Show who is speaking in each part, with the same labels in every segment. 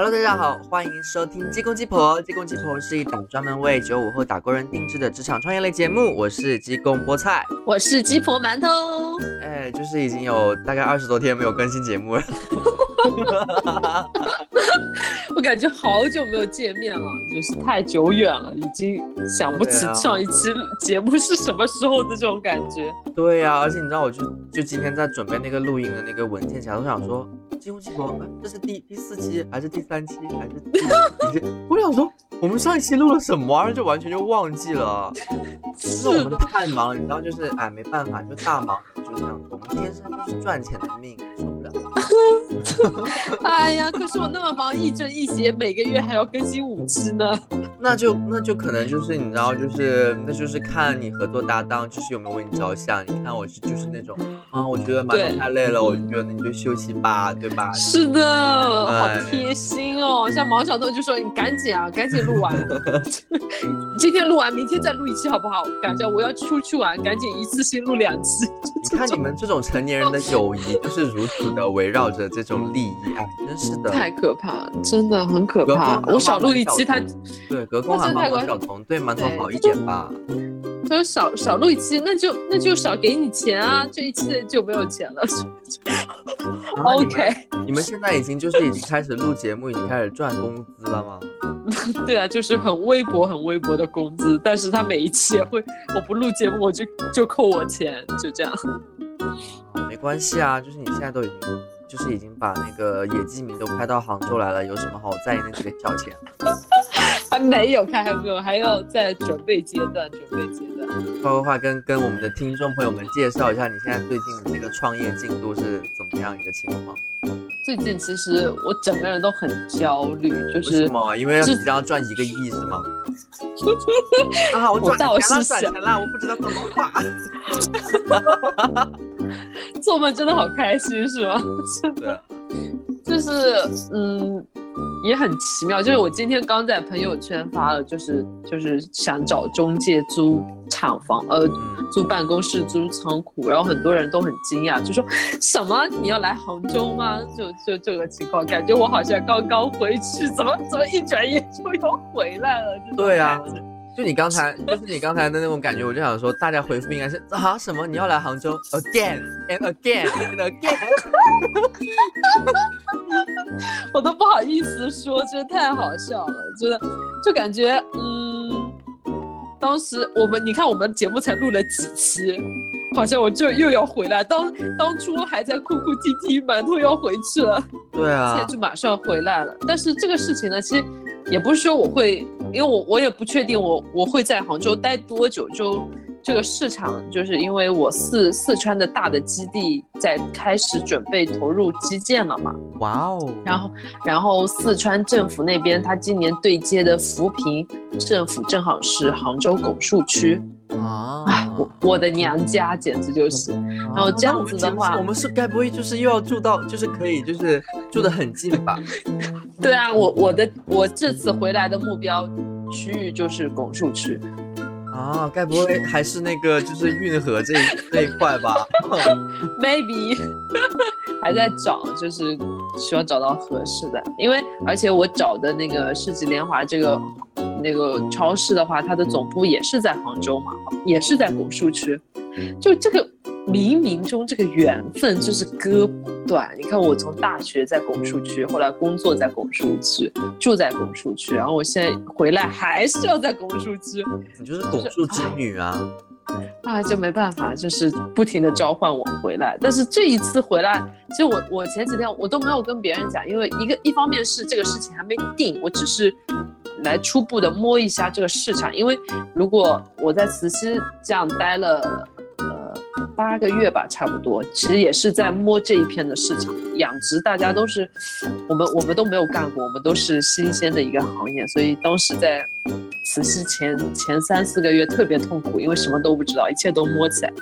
Speaker 1: Hello，大家好，欢迎收听《鸡公鸡婆》。鸡公鸡婆是一档专门为九五后打工人定制的职场创业类节目。我是鸡公菠菜，
Speaker 2: 我是鸡婆馒头。
Speaker 1: 哎，就是已经有大概二十多天没有更新节目了。
Speaker 2: 我感觉好久没有见面了，就是太久远了，已经想不起上一期节目是什么时候的这种感觉。
Speaker 1: 对呀，而且你知道，我就就今天在准备那个录音的那个文件夹，我想说，鸡公鸡婆，这是第第四期还是第三期还是第几期？我想说，我们上一期录了什么，就完全就忘记了。是我们太忙了，你知道，就是哎，没办法，就大忙就这样，我们天生就是赚钱的命。
Speaker 2: 哎呀，可是我那么忙，一正一邪，每个月还要更新五期呢。
Speaker 1: 那就那就可能就是你知道，就是那就是看你合作搭档就是有没有为你着想。你看我是就是那种啊，我觉得馒头太累了，我就觉得你就休息吧，对吧？
Speaker 2: 是的，好贴心哦。像毛小豆就说你赶紧啊，赶紧录完，今天录完，明天再录一期好不好？感觉我要出去玩，赶紧一次性录两期。
Speaker 1: 你看你们这种成年人的友谊就是如此的围绕着这种利益啊，真是的，
Speaker 2: 太可怕，真的很可怕。我少录一期，他
Speaker 1: 对。隔空喊毛小童对馒头好一点吧。
Speaker 2: 他说少少录一期，那就那就少给你钱啊，这一期就没有钱了。OK，
Speaker 1: 你们现在已经就是已经开始录节目，已经开始赚工资了吗？
Speaker 2: 对啊，就是很微薄很微薄的工资，但是他每一期也会，我不录节目我就就扣我钱，就这样。
Speaker 1: 没关系啊，就是你现在都已经就是已经把那个野鸡名都开到杭州来了，有什么好在意那几个小钱？
Speaker 2: 还 没有开，还没有，还要在准备阶段，准备阶段。
Speaker 1: 快快快，跟跟我们的听众朋友们介绍一下，你现在最近的这个创业进度是怎么样一个情况？
Speaker 2: 最近其实我整个人都很焦虑，就是
Speaker 1: 什么？因为要赚一个亿是吗？啊，我赚钱了，赚钱了，我不知道怎么花。
Speaker 2: 做梦真的好开心，是吗？
Speaker 1: 对。
Speaker 2: 就是嗯。也很奇妙，就是我今天刚在朋友圈发了，就是就是想找中介租厂房，呃，租办公室、租仓库，然后很多人都很惊讶，就说什么你要来杭州吗？就就这个情况，感觉我好像刚刚回去，怎么怎么一转眼就要回来了？
Speaker 1: 对啊。就你刚才，就是你刚才的那种感觉，我就想说，大家回复应该是啊什么？你要来杭州？Again and again and again。
Speaker 2: 我都不好意思说，真的太好笑了，真的，就感觉，嗯，当时我们，你看我们节目才录了几期，好像我就又要回来。当当初还在哭哭啼啼，馒头要回去了，
Speaker 1: 对啊，
Speaker 2: 现在就马上回来了。但是这个事情呢，其实也不是说我会。因为我我也不确定我我会在杭州待多久，就这个市场，就是因为我四四川的大的基地在开始准备投入基建了嘛。
Speaker 1: 哇哦！
Speaker 2: 然后然后四川政府那边，他今年对接的扶贫政府正好是杭州拱墅区啊，我我的娘家简直就是。然后这样子的话，
Speaker 1: 我们是该不会就是又要住到就是可以就是住得很近吧？
Speaker 2: 对啊，我我的我这次回来的目标区域就是拱墅区，
Speaker 1: 啊，该不会还是那个就是运河这 这一块吧？
Speaker 2: Maybe，还在找，就是希望找到合适的，因为而且我找的那个世纪联华这个那个超市的话，它的总部也是在杭州嘛，也是在拱墅区，就这个。冥冥中这个缘分就是割不断。你看，我从大学在拱墅区，后来工作在拱墅区，住在拱墅区，然后我现在回来还是要在拱墅区。
Speaker 1: 你就是拱墅之女啊！
Speaker 2: 啊，就没办法，就是不停的召唤我回来。但是这一次回来，其实我我前几天我都没有跟别人讲，因为一个一方面是这个事情还没定，我只是来初步的摸一下这个市场。因为如果我在慈溪这样待了。八个月吧，差不多，其实也是在摸这一片的市场。养殖大家都是，我们我们都没有干过，我们都是新鲜的一个行业，所以当时在慈溪前前三四个月特别痛苦，因为什么都不知道，一切都摸起来。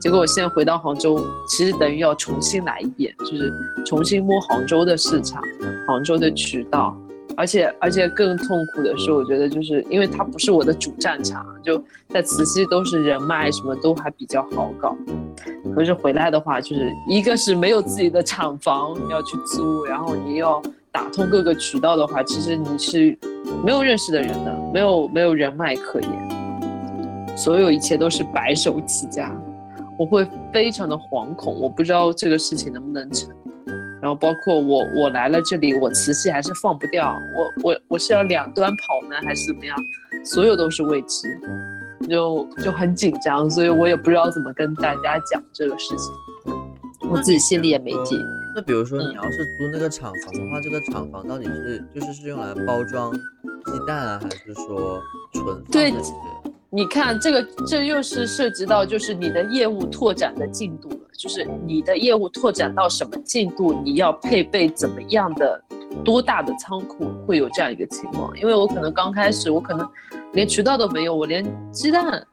Speaker 2: 结果我现在回到杭州，其实等于要重新来一遍，就是重新摸杭州的市场，杭州的渠道。而且而且更痛苦的是，我觉得就是因为它不是我的主战场，就在慈溪都是人脉，什么都还比较好搞。可是回来的话，就是一个是没有自己的厂房要去租，然后你要打通各个渠道的话，其实你是没有认识的人的，没有没有人脉可言，所有一切都是白手起家，我会非常的惶恐，我不知道这个事情能不能成。然后包括我，我来了这里，我瓷器还是放不掉，我我我是要两端跑呢，还是怎么样？所有都是未知，就就很紧张，所以我也不知道怎么跟大家讲这个事情，我自己心里也没底。
Speaker 1: 那比如说你要是租那个厂房的话，这个厂房到底是就是是用来包装鸡蛋啊，还是说纯放
Speaker 2: 对？你看这个，这又是涉及到就是你的业务拓展的进度了，就是你的业务拓展到什么进度，你要配备怎么样的多大的仓库，会有这样一个情况。因为我可能刚开始，我可能连渠道都没有，我连鸡蛋，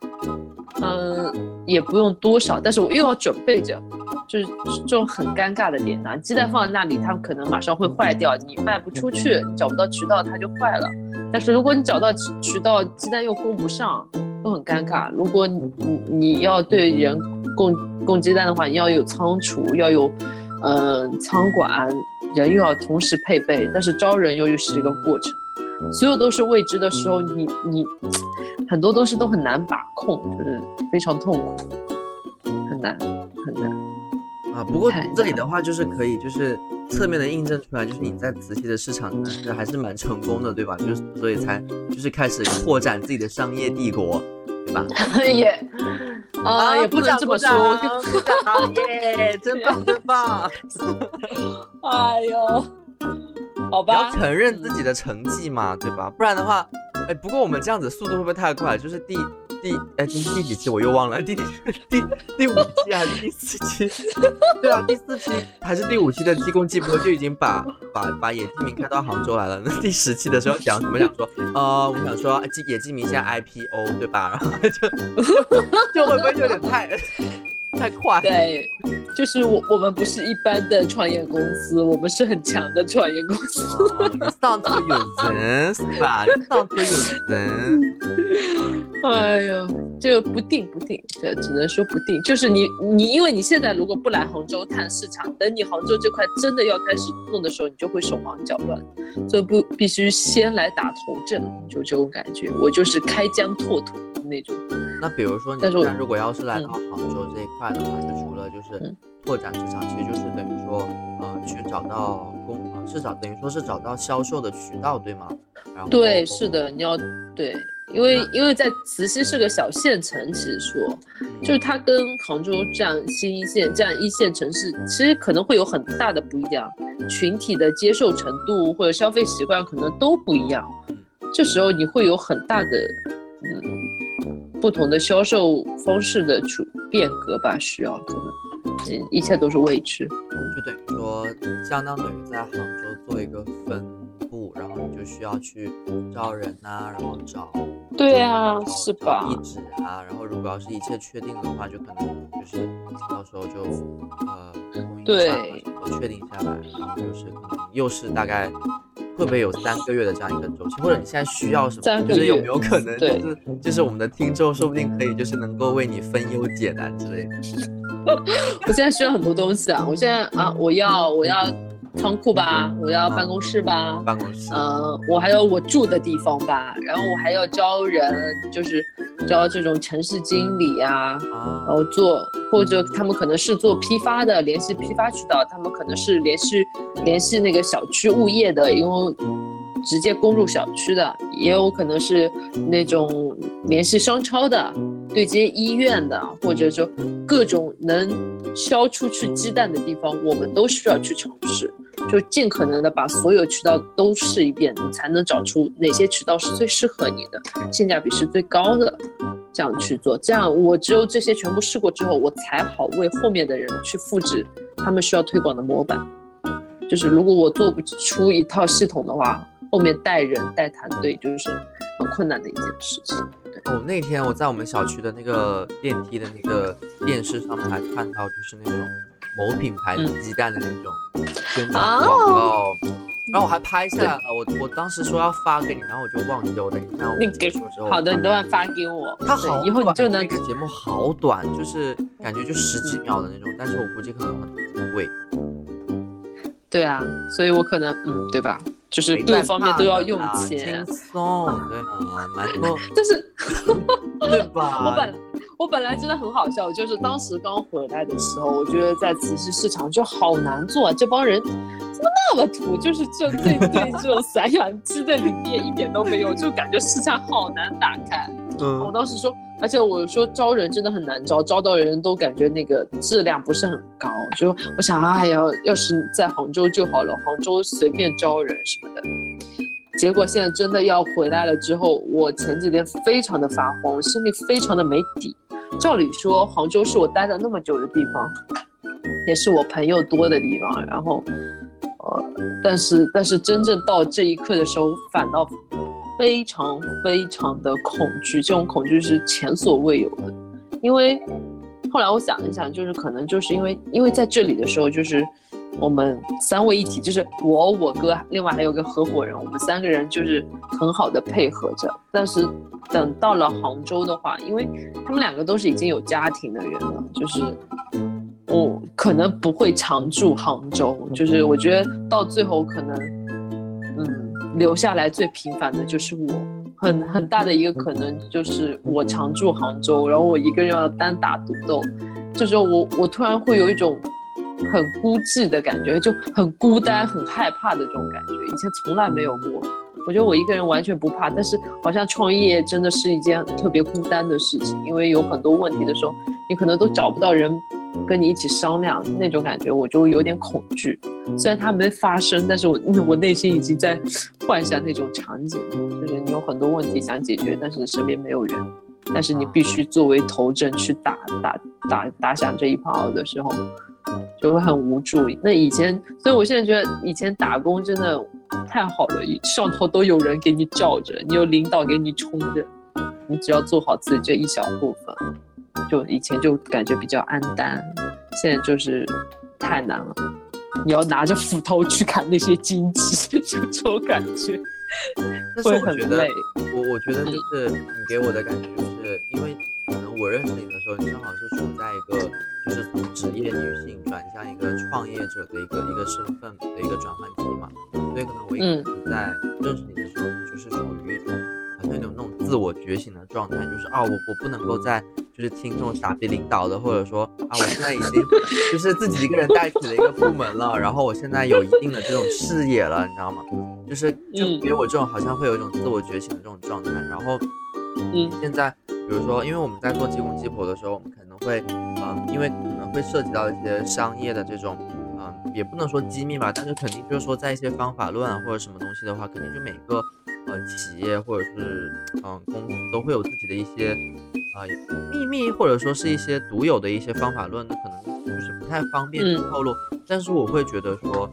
Speaker 2: 嗯、也不用多少，但是我又要准备着，就是这种很尴尬的点啊。鸡蛋放在那里，它可能马上会坏掉，你卖不出去，找不到渠道，它就坏了。但是如果你找到渠渠道，鸡蛋又供不上，都很尴尬。如果你你你要对人供供鸡蛋的话，你要有仓储，要有呃仓管，人又要同时配备，但是招人又又是一个过程，所有都是未知的时候，你你很多东西都很难把控，就是非常痛苦，很难很难。
Speaker 1: 啊，不过这里的话就是可以，就是侧面的印证出来，就是你在瓷器的市场还是蛮成功的，对吧？就是所以才就是开始扩展自己的商业帝国，对吧？
Speaker 2: 也啊，也不能这么说。
Speaker 1: 鼓掌耶，真棒真棒！
Speaker 2: 哎呦，好
Speaker 1: 吧要，承认自己的成绩嘛，对吧？不然的话，哎，不过我们这样子速度会不会太快？就是第第哎第第几期我又忘了，第第第第五期还是第四期？对啊，第四期还是第五期的激攻季播就已经把把把野鸡鸣开到杭州来了。那第十期的时候讲什么？讲说呃，我想说野鸡鸣现在 IPO 对吧？然后就 就会不会有点太太快？
Speaker 2: 对，就是我我们不是一般的创业公司，我们是很强的创业公司。
Speaker 1: 上头有人是吧？你上头有人。
Speaker 2: 哎呀，这个不定不定，对，只能说不定。就是你你，因为你现在如果不来杭州探市场，等你杭州这块真的要开始弄的时候，你就会手忙脚乱，所以不必须先来打头阵，就这种感觉。我就是开疆拓土那种。
Speaker 1: 那比如说，你
Speaker 2: 但
Speaker 1: 如果要是来到杭州这一块的话，就除了就是
Speaker 2: 嗯
Speaker 1: 拓展市场，其实就是等于说，呃，去找到工，呃，是找等于说是找到销售的渠道，对吗？然后
Speaker 2: 对，是的，你要对，因为因为在慈溪是个小县城，其实说。就是它跟杭州这样新一线这样一线城市，其实可能会有很大的不一样，群体的接受程度或者消费习惯可能都不一样。这时候你会有很大的嗯不同的销售方式的出变革吧，需要可能，嗯，一切都是未知。
Speaker 1: 就等于说，相当等于在杭州做一个分部，然后你就需要去招人呐、然后找
Speaker 2: 对啊是吧
Speaker 1: 地址啊，然后如果要是一切确定的话，就可能就是到时候就呃
Speaker 2: 对
Speaker 1: 商啊什么都确定下来，然后就是又是大概会不会有三个月的这样一个周期，或者你现在需要什么，
Speaker 2: 三个
Speaker 1: 就是有没有可能就
Speaker 2: 对
Speaker 1: 是就是我们的听众说不定可以就是能够为你分忧解难之类的。
Speaker 2: 我现在需要很多东西啊，我现在啊，我要我要仓库吧，我要办公室吧，
Speaker 1: 办公室，
Speaker 2: 呃，我还有我住的地方吧，然后我还要招人，就是招这种城市经理啊，然
Speaker 1: 啊，
Speaker 2: 后做或者他们可能是做批发的，联系批发渠道，他们可能是联系联系那个小区物业的，因为直接攻入小区的，也有可能是那种联系商超的，对接医院的，或者说各种能销出去鸡蛋的地方，我们都需要去尝试。就尽可能的把所有渠道都试一遍，你才能找出哪些渠道是最适合你的，性价比是最高的，这样去做。这样我只有这些全部试过之后，我才好为后面的人去复制他们需要推广的模板。就是如果我做不出一套系统的话，后面带人带团队就是很困难的一件事情。
Speaker 1: 哦，那天我在我们小区的那个电梯的那个电视上面还看到，就是那种某品牌的
Speaker 2: 嗯
Speaker 1: 鸡蛋的那种宣传
Speaker 2: 哦
Speaker 1: 广告，然后我还拍下来了。我我当时说要发给你，然后我就忘记了。我等一下我
Speaker 2: 你给
Speaker 1: 结束之后
Speaker 2: 好的，你等会发给我。
Speaker 1: 它好
Speaker 2: 对以后你就能
Speaker 1: 那个节目好短，就是感觉就十几秒的那种，但是我估计可能很贵。
Speaker 2: 对啊，所以我可能嗯，对吧？就是各方面都要用钱，
Speaker 1: 轻松，对吗？蛮 多，
Speaker 2: 但是
Speaker 1: 对吧？
Speaker 2: 我本我本来真的很好笑，就是当时刚回来的时候，我觉得在慈溪市场就好难做，这帮人怎么那么土？就是这对对这种散养鸡的理念一点都没有，就感觉市场好难打开。
Speaker 1: 嗯，
Speaker 2: 我当时说，而且我说招人真的很难招，招到人都感觉那个质量不是很高。就我想啊，要要是在杭州就好了，杭州随便招人什么的。结果现在真的要回来了之后，我前几天非常的发慌，心里非常的没底。照理说，杭州是我待了那么久的地方，也是我朋友多的地方。然后，呃，但是但是真正到这一刻的时候，反倒非常非常的恐惧，这种恐惧是前所未有的。因为后来我想了一想，就是可能就是因为因为在这里的时候，就是我们三位一体，就是我、我哥，另外还有个合伙人，我们三个人就是很好的配合着。但是等到了杭州的话，因为他们两个都是已经有家庭的人了，就是我可能不会常住杭州，就是我觉得到最后可能，嗯，留下来最频繁的就是我。很很大的一个可能就是我常驻杭州，然后我一个人要单打独斗，这时候我我突然会有一种很孤寂的感觉，就很孤单、很害怕的这种感觉，以前从来没有过。我觉得我一个人完全不怕，但是好像创业真的是一件特别孤单的事情，因为有很多问题的时候，你可能都找不到人跟你一起商量，那种感觉我就有点恐惧。虽然它没发生，但是我 我内心已经在幻想那种场景，就是你有很多问题想解决，但是身边没有人，但是你必须作为头阵去打打打打响这一炮的时候，就会很无助。那以前，所以我现在觉得以前打工真的太好了，上头都有人给你罩着，你有领导给你冲着，你只要做好自己这一小部分，就以前就感觉比较暗淡，现在就是太难了。你要拿着斧头去砍那些荆棘，就这种感觉，会很
Speaker 1: 我觉得
Speaker 2: 累。
Speaker 1: 我我觉得就是你给我的感觉，就是因为可能我认识你的时候，你正好是处在一个就是从职业女性转向一个创业者的一个一个身份的一个转换期嘛，所以可能我一开始在认识你的时候，你就是属于一种好像有那种自我觉醒的状态，就是啊，我我不能够再就是听这种傻逼领导的，或者说啊，我现在已经 就是自己一个人带起了一个部门了，然后我现在有一定的这种视野了，你知道吗？就是就
Speaker 2: 嗯。
Speaker 1: 给我这种好像会有一种自我觉醒的这种状态，然后
Speaker 2: 嗯。
Speaker 1: 现在比如说，因为我们在做鸡公鸡婆的时候，我们可能会嗯，因为可能会涉及到一些商业的这种嗯，也不能说机密吧，但是肯定就是说在一些方法论啊或者什么东西的话，肯定就每个呃企业或者是嗯公司都会有自己的一些啊、秘密或者说是一些独有的一些方法论，那可能就是不太方便透露。但是我会觉得说，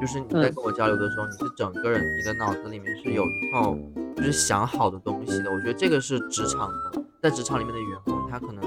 Speaker 1: 就是你在
Speaker 2: 嗯。
Speaker 1: 跟我交流的时候，你是整个人你的脑子里面是有一套就是想好的东西的。我觉得这个是职场的，在职场里面的员工他可能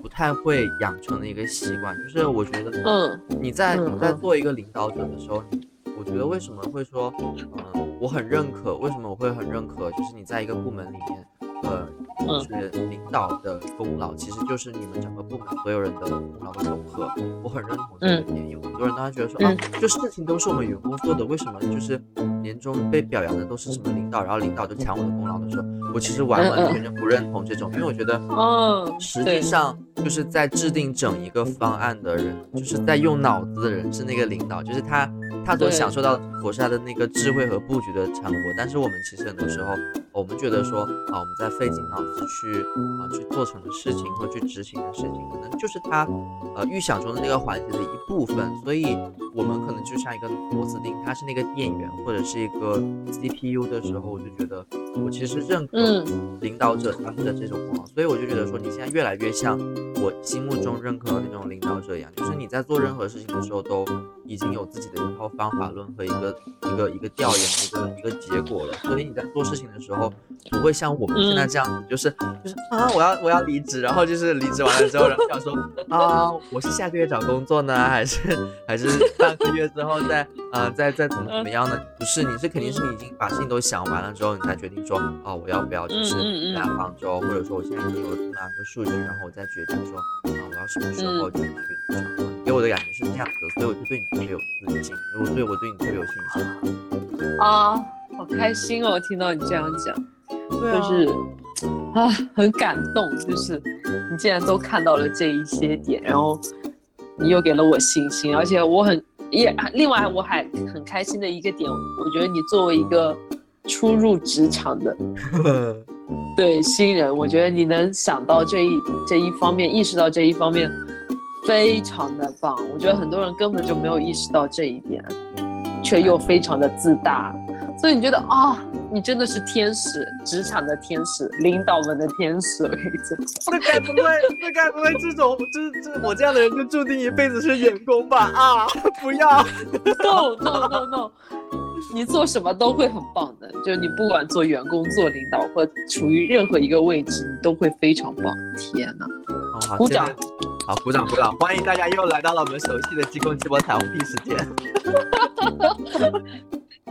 Speaker 1: 不太会养成的一个习惯，就是我觉得
Speaker 2: 嗯
Speaker 1: 你在
Speaker 2: 嗯
Speaker 1: 你在
Speaker 2: 嗯。
Speaker 1: 做一个领导者的时候，你我觉得为什么会说，嗯、我很认可，为什么我会很认可，就是你在一个部门里面，呃，
Speaker 2: 嗯
Speaker 1: 就是领导的功劳，其实就是你们整个部门所有人的功劳的总和。我很认同这个点，有很多人当时觉得说，啊，就事情都是我们员工做的，为什么就是年终被表扬的都是什么领导，然后领导就抢我的功劳的时候，我其实完完全全不认同这种，因为我觉得。
Speaker 2: 哦，
Speaker 1: 实际上就是在制定整一个方案的人，就是在用脑子的人是那个领导，就是他他所享受到的果是他的那个智慧和布局的成果。但是我们其实很多时候，我们觉得说啊，我们在费尽脑子去啊去做成的事情或去执行的事情，可能就是他呃预想中的那个环节的一部分。所以我们可能就像一个螺丝钉，它是那个电源或者是一个 CPU 的时候，我就觉得我其实认可
Speaker 2: 嗯
Speaker 1: 领导者他们的这种功劳，所以我就觉得说你现在越来越像我心目中认可的那种领导者一样，就是你在做任何事情的时候都已经有自己的一套方法论和一个一个一个调研的一个一个结果了，所以你在做事情的时候不会像我们现在这样子，就是就是啊我要我要离职，然后就是离职完了之后，然后想说啊我是下个月找工作呢，还是还是半个月之后再啊再再怎么怎么样呢？不是，你是肯定是你已经把事情都想完了之后，你才决定说啊我要不要就是来杭州，或者说我现在已经有了哪个数据，然后我再决定说到什么时候就去职场上。给我的感觉是这样子，所以我就对你特别有自信，我对我对你特别有信心。
Speaker 2: 啊，好开心哦！听到你这样讲，
Speaker 1: 对
Speaker 2: 就是啊，很感动。就是你竟然都看到了这一些点，然后你又给了我信心，而且我很也另外我还很开心的一个点，我觉得你作为一个初入职场的 对新人，我觉得你能想到这一这一方面，意识到这一方面，非常的棒。我觉得很多人根本就没有意识到这一点，却又非常的自大。所以你觉得啊，你真的是天使，职场的天使，领导们的天使。我跟你讲，
Speaker 1: 那该不会，那该不会这种，这这我这样的人就注定一辈子是员工吧？啊，不要
Speaker 2: ，no no no no，你做什么都会很棒的。就是你不管做员工、做领导，或处于任何一个位置，你都会非常棒。天呐！
Speaker 1: 好，
Speaker 2: 鼓掌，
Speaker 1: 好，鼓掌鼓掌！欢迎大家又来到了我们熟悉的激光直播彩虹屁时间。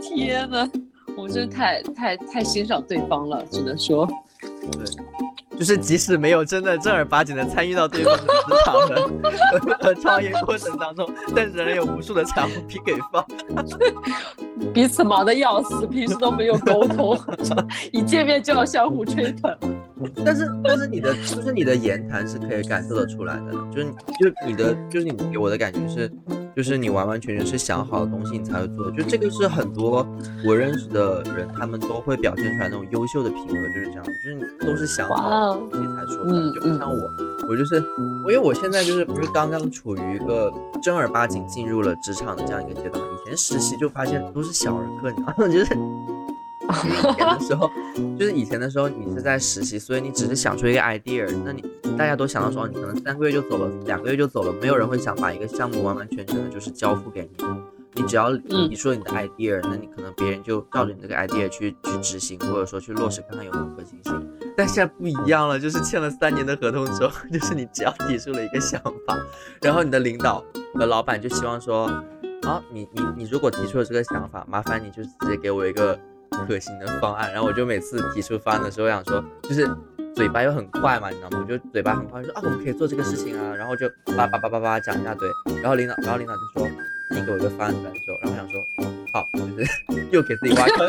Speaker 2: 天呐，我们真的太太太欣赏对方了，只能说，
Speaker 1: 对，就是即使没有真的正儿八经的参与到对方的职场的创业过程当中，但仍然有无数的彩虹屁给放，
Speaker 2: 彼此忙得要死，平时都没有沟通，一见面就要相互吹捧。
Speaker 1: 但是但是你的就是你的言谈是可以感受得出来的，就是就是你的就是你给我的感觉是。就是你完完全全是想好的东西，你才会做。就这个是很多我认识的人，他们都会表现出来那种优秀的品格，就是这样。就是你都是想好的东西才说出来。就不像我，我就是我，因为我现在就是不是刚刚处于一个正儿八经进入了职场的这样一个阶段。以前实习就发现都是小儿科，你知道吗？就是。以前的时候，就是以前的时候，你是在实习，所以你只是想出一个 idea，那你大家都想到说，你可能三个月就走了，两个月就走了，没有人会想把一个项目完完全全的就是交付给你。你只要你说你的 idea，那你可能别人就照着你这个 idea 去去执行，或者说去落实，看看有没有可行性。但现在不一样了，就是签了三年的合同之后，就是你只要提出了一个想法，然后你的领导和老板就希望说，啊，你你你如果提出了这个想法，麻烦你就直接给我一个。可行的方案，然后我就每次提出方案的时候，我想说，就是嘴巴又很快嘛，你知道吗？我就嘴巴很快，说啊，我们可以做这个事情啊，然后就叭叭叭叭叭讲一大堆，然后领导，然后领导就说，你给我一个方案的时候，然后我想说。好，就是 又给自己挖坑。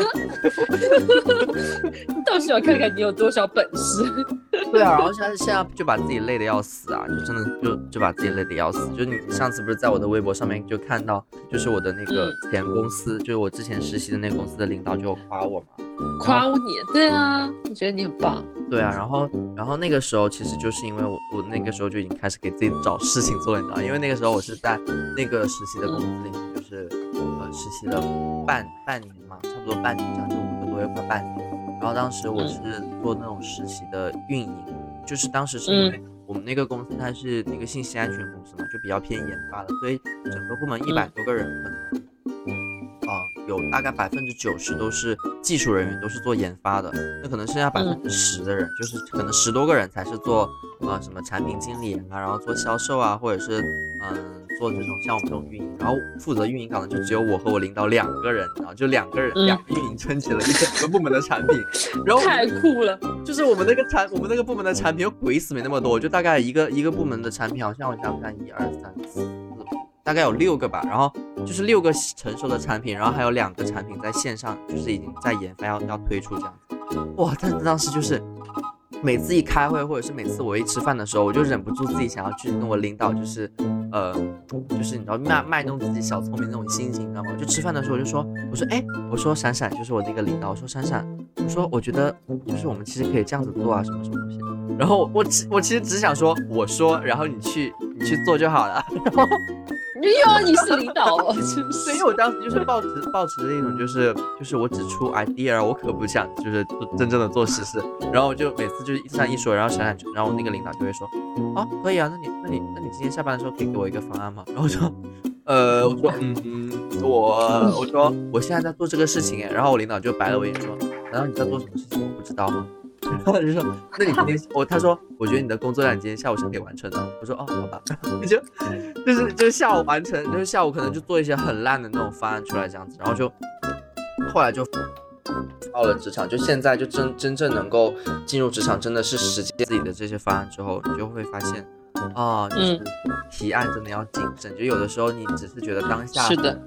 Speaker 2: 倒是要看看你有多少本事。
Speaker 1: 对啊，然后现在现在就把自己累得要死啊，就真的就就把自己累得要死。就你上次不是在我的微博上面就看到，就是我的那个前公司，就是我之前实习的那个公司的领导就夸我嘛，
Speaker 2: 夸你。对啊，我觉得你很棒。
Speaker 1: 对啊，然后然后那个时候其实就是因为我我那个时候就已经开始给自己找事情做，你知道，因为那个时候我是在那个实习的公司里面，就是呃实习了。半半年嘛，差不多半年，这样就五个多月快半年。然后当时我是做那种实习的运营，就是当时是因为我们那个公司它是那个信息安全公司嘛，就比较偏研发的，所以整个部门一百多个人，可能啊有大概百分之九十都是技术人员，都是做研发的，那可能剩下百分之十的人，就是可能十多个人才是做呃什么产品经理啊，然后做销售啊，或者是嗯。做这种像我们这种运营，然后负责运营岗的就只有我和我领导两个人，然后就两个人两个运营撑起了一整个部门的产品，然后
Speaker 2: 太酷了。
Speaker 1: 就是我们那个产，我们那个部门的产品又鬼死没那么多，就大概一个一个部门的产品，好像我想想看，一二三四，大概有六个吧。然后就是六个成熟的产品，然后还有两个产品在线上，就是已经在研发要要推出这样子。哇，但是当时就是。每次一开会，或者是每次我一吃饭的时候，我就忍不住自己想要去跟我领导，就是，呃，就是你知道卖卖弄自己小聪明那种心情，你知道吗？就吃饭的时候我就说，我说，哎，我说闪闪，就是我的一个领导，我说闪闪，我说我觉得就是我们其实可以这样子做啊，什么什么东西。然后我只我其实只想说，我说，然后你去你去做就好了。然后。
Speaker 2: 哟，你是领导哦，是不是？
Speaker 1: 因为我当时就是抱持抱持的那种，就是就是我只出 idea，我可不想就是真正的做实事。然后我就每次就是这样一说，然后闪闪，然后那个领导就会说，啊，可以啊，那你那你那你今天下班的时候可以给我一个方案吗？然 后我说，呃，我说，嗯嗯，我我说我现在在做这个事情，然后我领导就白了我一眼说，难道你在做什么事情我不知道吗？然后就说，那你今天我他说，我觉得你的工作量今天下午是可以完成的。我说哦，好吧，就就是就是下午完成，就是下午可能就做一些很烂的那种方案出来这样子，然后就后来就到了职场，就现在就真真正能够进入职场，真的是实践自己的这些方案之后，你就会发现啊，就是提案真的要谨慎，就有的时候你只是觉得当下
Speaker 2: 是的，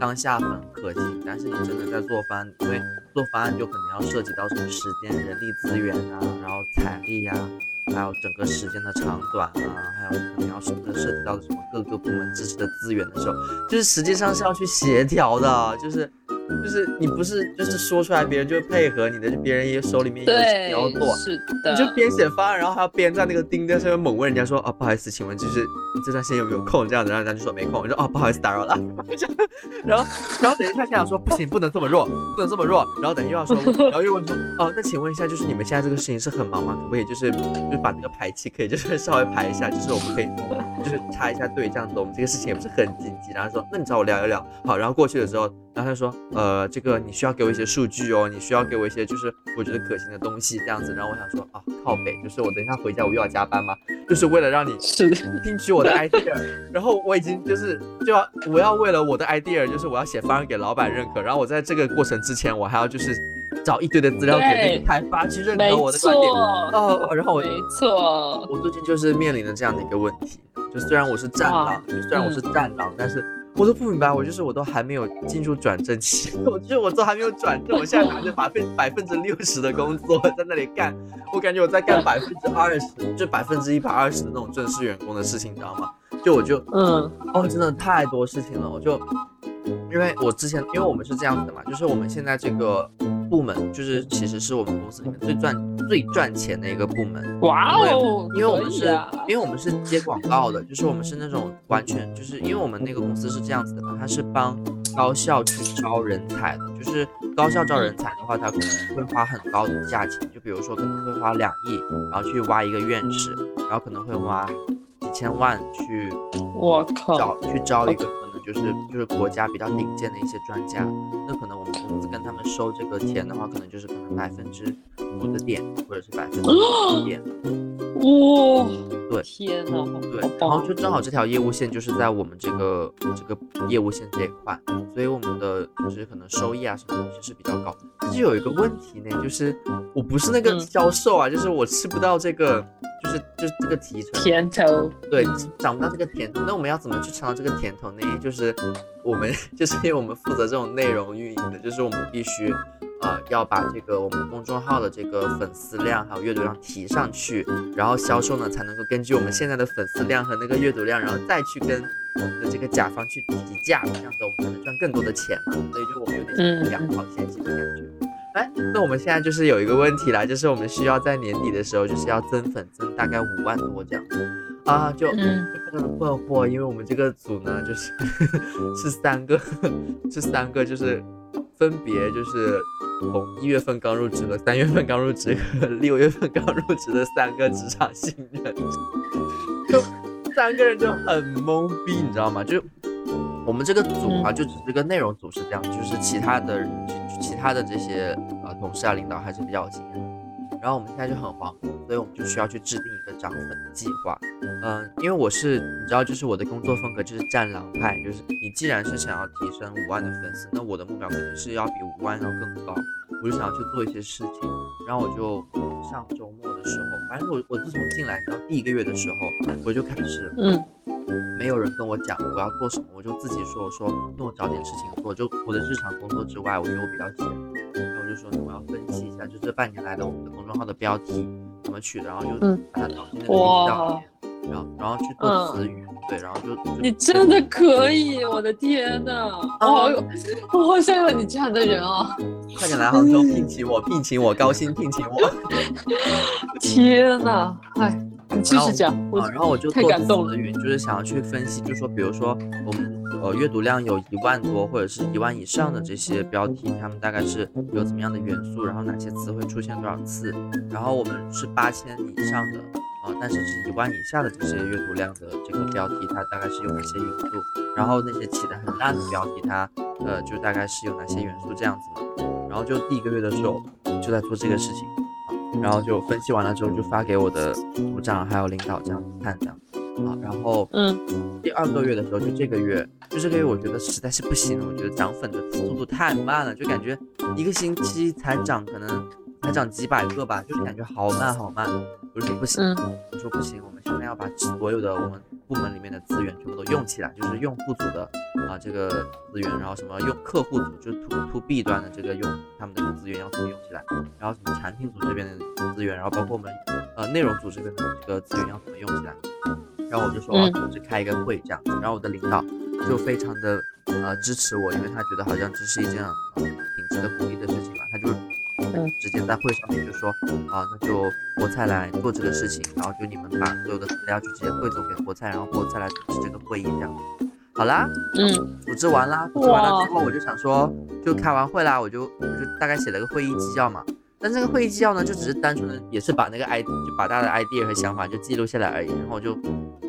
Speaker 1: 当下很可行，但是你真的在做方案，因为做方案就可能要涉及到什么时间、人力资源啊，然后财力呀、还有整个时间的长短啊，还有可能要涉涉及到什么各个部门支持的资源的时候，就是实际上是要去协调的，就是就是你不是就是说出来，别人就会配合你的，就别人也手里面有事
Speaker 2: 对
Speaker 1: 情要做，，
Speaker 2: 是的，
Speaker 1: 你就边写方案，然后还要边在那个钉在上面猛问人家说哦，不好意思，请问就是这段时间有没有空？这样子，然后人家就说没空，我说哦，不好意思打扰了，然后然后等一下想说不行，不能这么弱，不能这么弱，然后等又要说，然后又问说哦，那请问一下，就是你们现在这个事情是很忙吗？可不可以就是就是把那个排期可以就是 稍微排一下，就是我们可以就是插一下队这样子，我们这个事情也不是很紧急。然后说那你找我聊一聊，好，然后过去的时候，然后他说呃，这个你需要给我一些数据哦，你需要给我一些就是我觉得可行的东西这样子。然后我想说啊，靠北，就是我等一下回家我又要加班吗？就是为了让你
Speaker 2: 是，
Speaker 1: 听取我的 idea，然后我已经就是就要我要为了我的 idea，就是我要写方案给老板认可，然后我在这个过程之前，我还要就是找一堆的资料给那个开发去认可我的观点。哦，然后我
Speaker 2: 没错，
Speaker 1: 我最近就是面临着这样的一个问题，就虽然我是战狼，就虽然我是战狼，但是我都不明白，我就是我都还没有进入转正期，我就是我都还没有转正，我现在拿着百分百分之六十的工作在那里干，我感觉我在干百分之二十，就百分之一百二十的那种正式员工的事情，你知道吗？就我就
Speaker 2: 嗯
Speaker 1: 哦，真的太多事情了，我就因为我之前因为我们是这样子的嘛，就是我们现在这个部门就是其实是我们公司里面最赚最赚钱的一个部门。
Speaker 2: 哇哦，
Speaker 1: 因为我们是，
Speaker 2: 啊
Speaker 1: 因为我们是接广告的，就是我们是那种完全就是因为我们那个公司是这样子的嘛，它是帮高校去招人才的，就是高校招人才的话，它可能会花很高的价钱，就比如说可能会花两亿，然后去挖一个院士，然后可能会花几千万去
Speaker 2: 我靠，
Speaker 1: 招去招一个就是就是国家比较顶尖的一些专家，那可能我们公司跟他们收这个钱的话，可能就是可能百分之五的点，或者是百分之五的点。
Speaker 2: 哇，
Speaker 1: 对
Speaker 2: 天哪，
Speaker 1: 对，然后就正好这条业务线就是在我们这个这个业务线这一块，所以我们的就是可能收益啊什么东西是比较高。但是有一个问题呢，就是我不是那个
Speaker 2: 嗯
Speaker 1: 销售啊，就是我吃不到这个，就是就是这个提成，
Speaker 2: 甜头，
Speaker 1: 对
Speaker 2: 嗯，
Speaker 1: 长不到这个甜头。那我们要怎么去尝到这个甜头呢？就是我们 就是因为我们负责这种内容运营的，就是我们必须。呃，要把这个我们公众号的这个粉丝量还有阅读量提上去，然后销售呢才能够根据我们现在的粉丝量和那个阅读量，然后再去跟我们的这个甲方去提价，这样子我们才能赚更多的钱嘛。所以就我们有点
Speaker 2: 嗯
Speaker 1: 两套线性的感觉。哎，那我们现在就是有一个问题啦，就是我们需要在年底的时候就是要增粉增大概五万多这样子啊，就
Speaker 2: 嗯
Speaker 1: 就非常的困惑，因为我们这个组呢，就是 是三个，是三个，就是分别就是从一月份刚入职的三月份刚入职和六月份刚入职的三个职场新人，就 三个人就很懵逼，你知道吗？就我们这个组啊，就只是这个内容组是这样，就是其他的其他的这些呃同事啊领导还是比较有经验的。然后我们现在就很惶恐，所以我们就需要去制定一个涨粉的计划。嗯，因为我是你知道，就是我的工作风格就是战狼派，就是你既然是想要提升五万的粉丝，那我的目标肯定是要比五万要更高。我就想要去做一些事情，然后我就上周末的时候，反正我我自从进来到第一个月的时候，我就开始
Speaker 2: 嗯
Speaker 1: 没有人跟我讲我要做什么，我就自己说，我说那我找点事情做，就我的日常工作之外，我觉得我比较闲，就说那我要分析一下，就这半年来的我们的公众号的标题怎么取的，然后就
Speaker 2: 嗯
Speaker 1: 把它导进那个语
Speaker 2: 哇
Speaker 1: 料里面，然后然后去做词语，对，然后就就
Speaker 2: 你真的可以，我的天呐，我好有，我好想有你这样的人哦！
Speaker 1: 快点来杭州聘请我，聘请我，高薪聘请我。
Speaker 2: 天呐，哎，你继续讲，我
Speaker 1: 啊，然后我就
Speaker 2: 太
Speaker 1: 做
Speaker 2: 感动了
Speaker 1: 词语，就是想要去分析，就说比如说我们呃阅读量有一万多或者是一万以上的这些标题，它们大概是有怎么样的元素，然后哪些词会出现多少次，然后我们是八千以上的。呃，但是是一万以下的这些阅读量的这个标题，它大概是有哪些元素？然后那些起的很烂的标题，它呃就大概是有哪些元素这样子嘛。然后就第一个月的时候就在做这个事情，然后就分析完了之后就发给我的组长还有领导这样看这样啊，然后
Speaker 2: 嗯
Speaker 1: 第二个月的时候就这个月，就这个月我觉得实在是不行了，我觉得涨粉的速度太慢了，就感觉一个星期才涨可能才涨几百个吧，就是感觉好慢好慢。我就说不行，
Speaker 2: 嗯
Speaker 1: 我说不行，我们现在要把所有的我们部门里面的资源全部都用起来，就是用户组的啊这个资源，然后什么用客户组就是 to to B 端的这个用他们的资源要怎么用起来，然后什么产品组这边的资源，然后包括我们呃内容组这边的这个资源要怎么用起来。然后我就说
Speaker 2: 嗯
Speaker 1: 要组织开一个会这样子，然后我的领导就非常的呃支持我，因为他觉得好像这是一件呃挺值得鼓励的事情嘛，他就
Speaker 2: 嗯
Speaker 1: 直接在会上面就说啊，那就菠菜来做这个事情，然后就你们把所有的资料就直接汇总给菠菜，然后菠菜来主持这个会议这样。好啦，
Speaker 2: 嗯
Speaker 1: 组织完啦，组织完了之后，我就想说，就开完会啦，我就我就大概写了个会议纪要嘛。但这个会议纪要呢，就只是单纯的，也是把那个 i 就把大家的 idea 和想法就记录下来而已，然后我就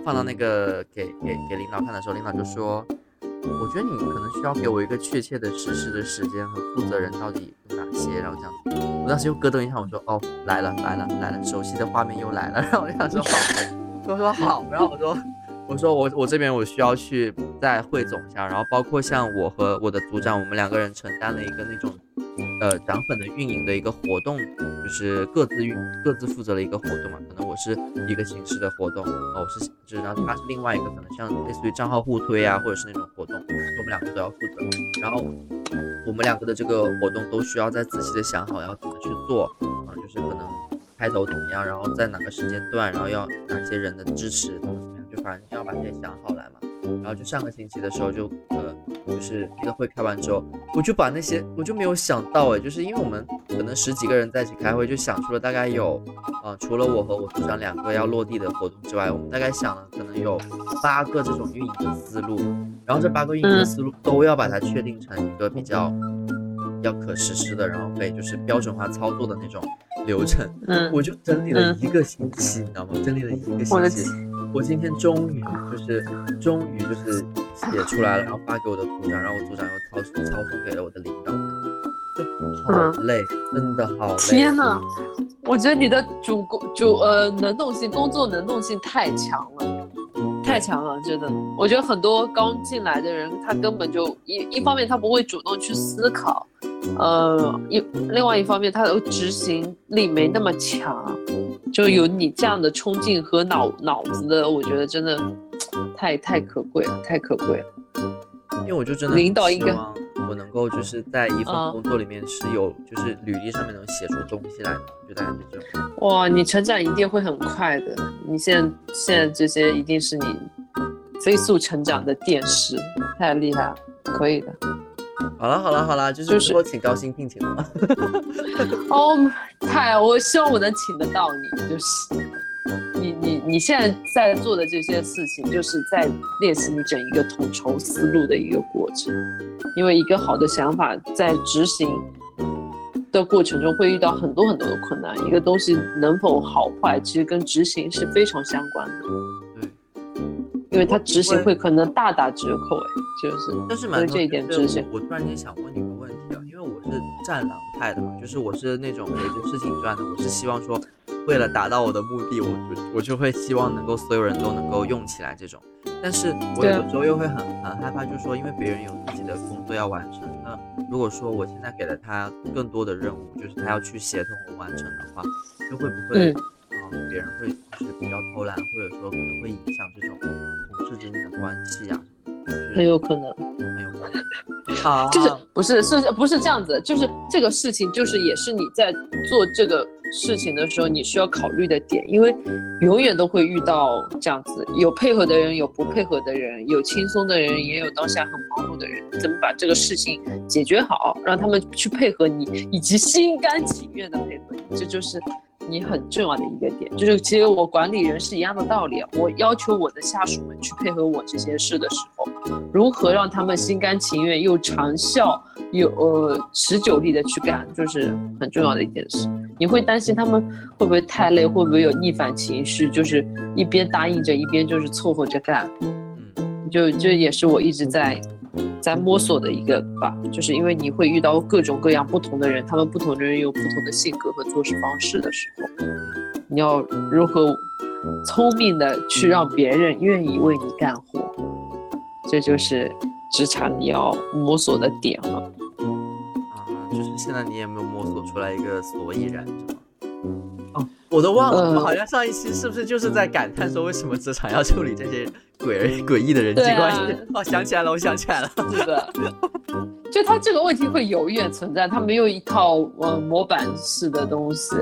Speaker 1: 放到那个给给给领导看的时候，领导就说，我觉得你可能需要给我一个确切的实施的时间和负责人到底有哪些，然后这样子。我当时又咯噔一下，我说哦来了来了来了，熟悉的画面又来了，然后我就想说好，我说好，然后我说。我说我我这边我需要去再汇总一下，然后包括像我和我的组长，我们两个人承担了一个那种，呃涨粉的运营的一个活动，就是各自运各自负责了一个活动嘛。可能我是一个形式的活动，哦我是就是然后他是另外一个，可能像类似于账号互推啊，或者是那种活动，我们两个都要负责。然后我们两个的这个活动都需要再仔细的想好要怎么去做啊，就是可能开头怎么样，然后在哪个时间段，然后要哪些人的支持，怎么，就反正要把这些想好来嘛。然后就上个星期的时候就呃，就是一个会开完之后，我就把那些我就没有想到哎，就是因为我们可能十几个人在一起开会，就想出了大概有呃，除了我和我组长两个要落地的活动之外，我们大概想了可能有八个这种运营的思路，然后这八个运营的思路都要把它确定成一个比较要可实施的，然后可以就是标准化操作的那种流程。
Speaker 2: 嗯，
Speaker 1: 我就整理了
Speaker 2: 嗯
Speaker 1: 一个星期，你知道吗？整理了一个星期。我今天终于就是终于就是写出来了，然后发给我的组长，然后我组长又抄抄送给了我的领导，就好累，真的好累。
Speaker 2: 天呐，我觉得你的主工主呃能动性工作能动性太强了，太强了，真的。我觉得很多刚进来的人，他根本就一一方面他不会主动去思考，呃一另外一方面他的执行力没那么强，就有你这样的冲劲和脑脑子的，我觉得真的 太太可贵了，太可贵了。
Speaker 1: 因为我就真的
Speaker 2: 领导应该
Speaker 1: 我能够就是在一份
Speaker 2: 啊
Speaker 1: 工作里面是有就是履历上面能写出东西来的，我觉得还是这种。
Speaker 2: 哇，你成长一定会很快的。你现在现在这些一定是你飞速成长的电视，太厉害了，可以的。
Speaker 1: 好了好了好了，就是
Speaker 2: 就是
Speaker 1: 之后请高薪聘请我。
Speaker 2: 哦，太，我希望我能请得到你，就是你你你现在在做的这些事情，就是在练习你整一个统筹思路的一个过程。因为一个好的想法在执行的过程中会遇到很多很多的困难，一个东西能否好坏，其实跟执行是非常相关的。
Speaker 1: 对，
Speaker 2: 因为他执行会可能大打折扣，哎，就是
Speaker 1: 但是蛮
Speaker 2: 这一点
Speaker 1: 就是
Speaker 2: 执行
Speaker 1: 我我突然间想问你个问题啊，因为我是战狼派的嘛，就是我是那种围着事情转的，我是希望说，为了达到我的目的，我就我就会希望能够所有人都能够用起来这种。但是我有的时候又会很很害怕，就是说，因为别人有自己的工作要完成，那如果说我现在给了他更多的任务，就是他要去协同我完成的话，就会不会别人会就是比较偷懒，或者说可能会影响这种同事之间的关系啊，就是
Speaker 2: 很有可能。
Speaker 1: 很有可能。好，
Speaker 2: 就是不是是不是这样子？就是这个事情，就是也是你在做这个事情的时候，你需要考虑的点，因为永远都会遇到这样子，有配合的人，有不配合的人，有轻松的人，也有当下很忙碌的人。怎么把这个事情解决好，让他们去配合你，以及心甘情愿的配合你，这就是你很重要的一个点。就是其实我管理人是一样的道理啊，我要求我的下属们去配合我这些事的时候。如何让他们心甘情愿又长效、又呃持久力的去干，就是很重要的一件事。你会担心他们会不会太累，会不会有逆反情绪，就是一边答应着，一边就是凑合着干。
Speaker 1: 嗯，
Speaker 2: 就这也是我一直在在摸索的一个吧，就是因为你会遇到各种各样不同的人，他们不同的人有不同的性格和做事方式的时候，你要如何聪明的去让别人愿意为你干活，这就是职场你要摸索的点了。
Speaker 1: 啊，就是现在你也没有摸索出来一个所以然，是吗？哦，我都忘了，我们
Speaker 2: 呃
Speaker 1: 好像上一期是不是就是在感叹说为什么职场要处理这些诡诡异的人际关系？哦，想起来了，我想起来了。
Speaker 2: 是的，就他这个问题会永远存在，他没有一套呃模板式的东西，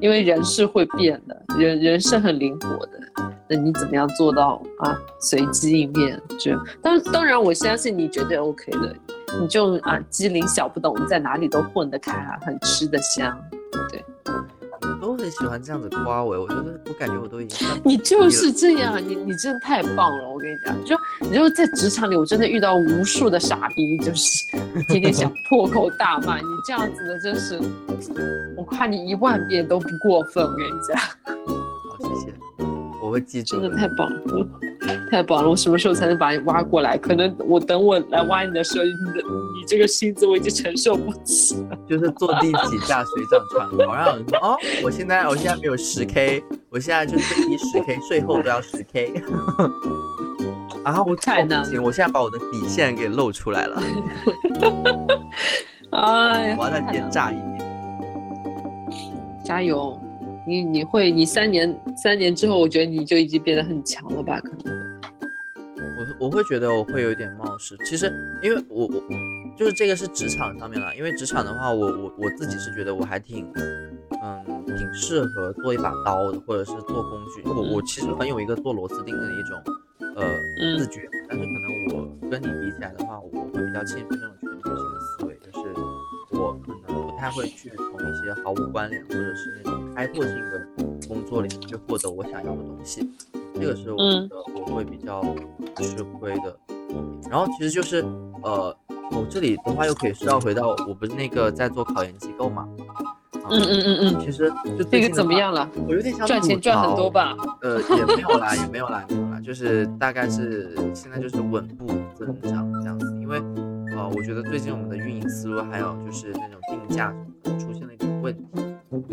Speaker 2: 因为人是会变的，人人是很灵活的。那你怎么样做到啊随机应变？就当当然，我相信你绝对 OK 的，你就啊机灵小不懂，在哪里都混得开啊，很吃得香。
Speaker 1: 我都很喜欢这样子夸我，我觉得我感觉我都已经
Speaker 2: 你就是这样，你你真的太棒了，我跟你讲，就你就在职场里，我真的遇到无数的傻逼，就是 天天想破口大骂，你这样子的，真是我夸你一万遍都不过分，我跟你讲，
Speaker 1: 好，谢谢，我会记住
Speaker 2: 真的太棒了，太棒了，我什么时候才能把你挖过来？可能我等我来挖你的时候，你的你这个薪资我已经承受不起了。
Speaker 1: 就是坐地起价，水涨船高，让人说哦，我现在我现在没有十 k，我现在就最低十 k，税后都要十 k。啊，我
Speaker 2: 太难
Speaker 1: 行，我现在把我的底线给露出来了，
Speaker 2: 哎呀，
Speaker 1: 我要再
Speaker 2: 太难了
Speaker 1: 奸诈一点。
Speaker 2: 加油！你你会，你三年三年之后，我觉得你就已经变得很强了吧？可能。
Speaker 1: 我我会觉得我会有点冒失，其实因为我我就是这个是职场上面了，因为职场的话，我我我自己是觉得我还挺嗯挺适合做一把刀的，或者是做工具。我我其实很有一个做螺丝钉的一种呃
Speaker 2: 嗯
Speaker 1: 自觉，但是可能我跟你比起来的话，我会比较欠缺那种全局性的思维，就是我可能不太会去从一些毫无关联或者是那种开拓性的工作里面去获得我想要的东西。这个是我觉得我会比较吃亏的。然后其实就是呃，我这里的话又可以绕回到我不是那个在做考研机构嘛，啊
Speaker 2: 嗯嗯嗯嗯，
Speaker 1: 其实就
Speaker 2: 这个
Speaker 1: 最近？
Speaker 2: 怎么样了？
Speaker 1: 我有点想
Speaker 2: 赚钱
Speaker 1: 吐
Speaker 2: 赚很多？吧？
Speaker 1: 呃，也没有啦，也没有啦，没有啦，就是大概是现在就是稳步增长这样子。因为呃，我觉得最近我们的运营思路还有就是那种定价出现了一点问题。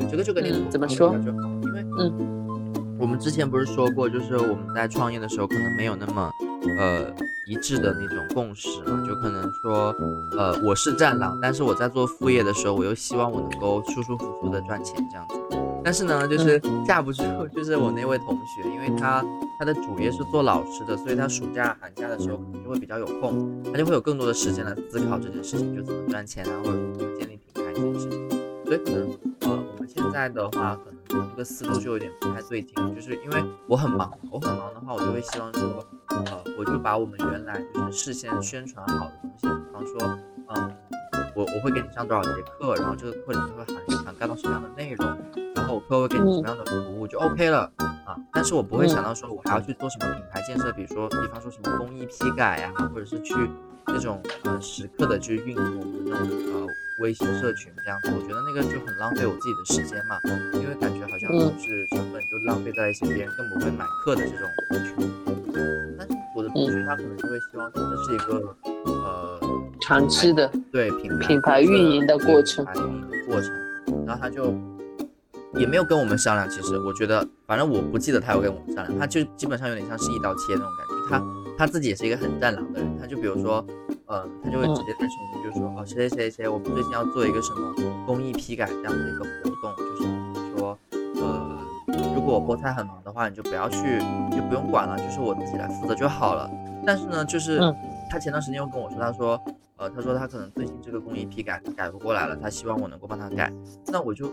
Speaker 1: 这个就跟你
Speaker 2: 怎么说
Speaker 1: 下就好，因为嗯我们之前不是说过，就是我们在创业的时候可能没有那么呃一致的那种共识嘛，就可能说呃我是战狼，但是我在做副业的时候，我又希望我能够舒舒服服的赚钱这样子。但是呢，就是架不住，就是我那位同学，因为他他的主业是做老师的，所以他暑假寒假的时候可能就会比较有空，他就会有更多的时间来思考这件事情，就怎么赚钱啊，或者怎么建立品牌这件事情。所以可能呃现在的话，可能这个思路就有点不太对劲，就是因为我很忙，我很忙的话，我就会希望说，呃，我就把我们原来就是事先宣传好的东西，比方说，嗯，我我会给你上多少节课，然后这个课里面会涵涵盖到什么样的内容，然后我课会给你什么样的服务，就 OK 了啊。但是我不会想到说我还要去做什么品牌建设，比如说，比方说什么工艺批改呀、或者是去那种呃时刻的去运营我们的那种呃微信社群这样子，我觉得那个就很浪费我自己的时间嘛，因为感觉好像
Speaker 2: 嗯
Speaker 1: 就是成本就浪费在一些别人更不会买课的这种群。但是我的同学他可能就会希望说这是一个呃
Speaker 2: 长期的，
Speaker 1: 对品牌
Speaker 2: 品牌运营的过程
Speaker 1: 品牌运营的过程，然后他就也没有跟我们商量。其实我觉得，反正我不记得他有跟我们商量，他就基本上有点像是一刀切那种感觉。他他自己也是一个很战狼的人，他就比如说，呃、他就会直接在群里就说，哦，谁谁谁谁，我们最近要做一个什么公益批改这样的一个活动，就是说，呃，如果我菠菜很忙的话，你就不要去，你就不用管了，就是我自己来负责就好了。但是呢，就是
Speaker 2: 嗯
Speaker 1: 他前段时间又跟我说，他说，呃，他说他可能最近这个工艺批改改不过来了，他希望我能够帮他改。那我就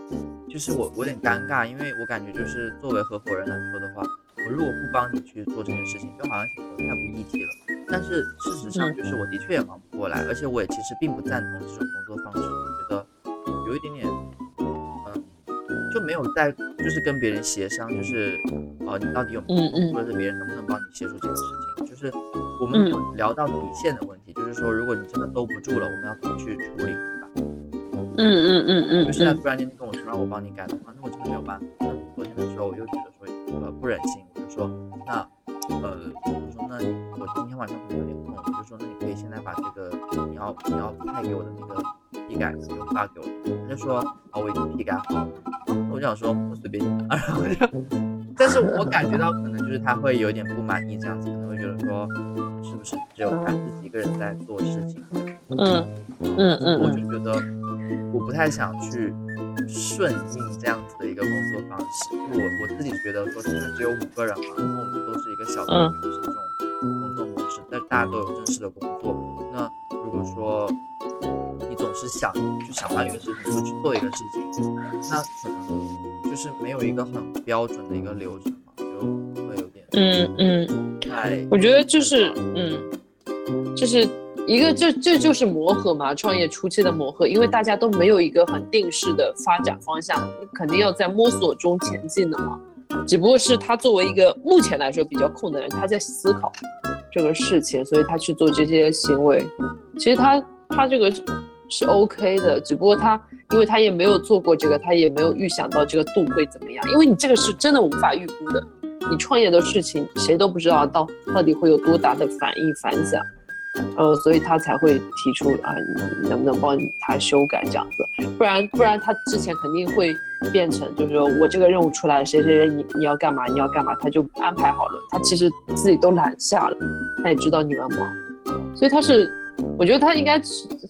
Speaker 1: 就是我我有点尴尬，因为我感觉就是作为合伙人来说的话，我如果不帮你去做这件事情，就好像显得太不义气了。但是事实上
Speaker 2: 嗯
Speaker 1: 就是我的确也忙不过来，而且我也其实并不赞同这种工作方式，我觉得有一点点，嗯，就没有在就是跟别人协商，就是呃你到底有没有或者是别人能不能帮你协助这件事情，就是我们有聊到底线的问题，就是说如果你真的兜不住了，我们要怎么去处理，对吧？
Speaker 2: 嗯嗯嗯嗯
Speaker 1: 就现在
Speaker 2: 嗯
Speaker 1: 突然间跟我说让我帮你改的话，那我真的没有办法。那昨天的时候我又觉得说呃不忍心，我就说那呃我说那我今天晚上可能有点空，我就说那你可以现在把这个你要你要派给我的那个批改发给我，他就说啊我已经批改好了，我就想说我随便你拿，然后就，但是我感觉到可能就是他会有点不满意这样子，可能会觉得说是不是只有他自己一个人在做事情。
Speaker 2: 嗯嗯嗯嗯
Speaker 1: 我就觉得我不太想去顺应这样子的一个工作方式。我我自己觉得说，现在只有五个人嘛，然后我们都是一个小团队，就是这种工作模式，但大家都有正式的工作。那如果说你总是想去想到一个事情，就去做一个事情，那可能就是没有一个很标准的一个流程嘛，就会有点
Speaker 2: 嗯嗯，
Speaker 1: 太。
Speaker 2: 我觉得就是嗯，就是一个这这就是磨合嘛，创业初期的磨合，因为大家都没有一个很定式的发展方向，你肯定要在摸索中前进的嘛。只不过是他作为一个目前来说比较空的人，他在思考这个事情，所以他去做这些行为。其实他他这个是 OK 的，只不过他因为他也没有做过这个，他也没有预想到这个度会怎么样，因为你这个是真的无法预估的。你创业的事情谁都不知道到到底会有多大的反应反响，呃，所以他才会提出啊，你能不能帮他修改这样子，不然不然他之前肯定会变成就是说我这个任务出来，谁谁谁你你要干嘛你要干嘛，他就安排好了，他其实自己都揽下了，他也知道你们忙，所以他是，我觉得他应该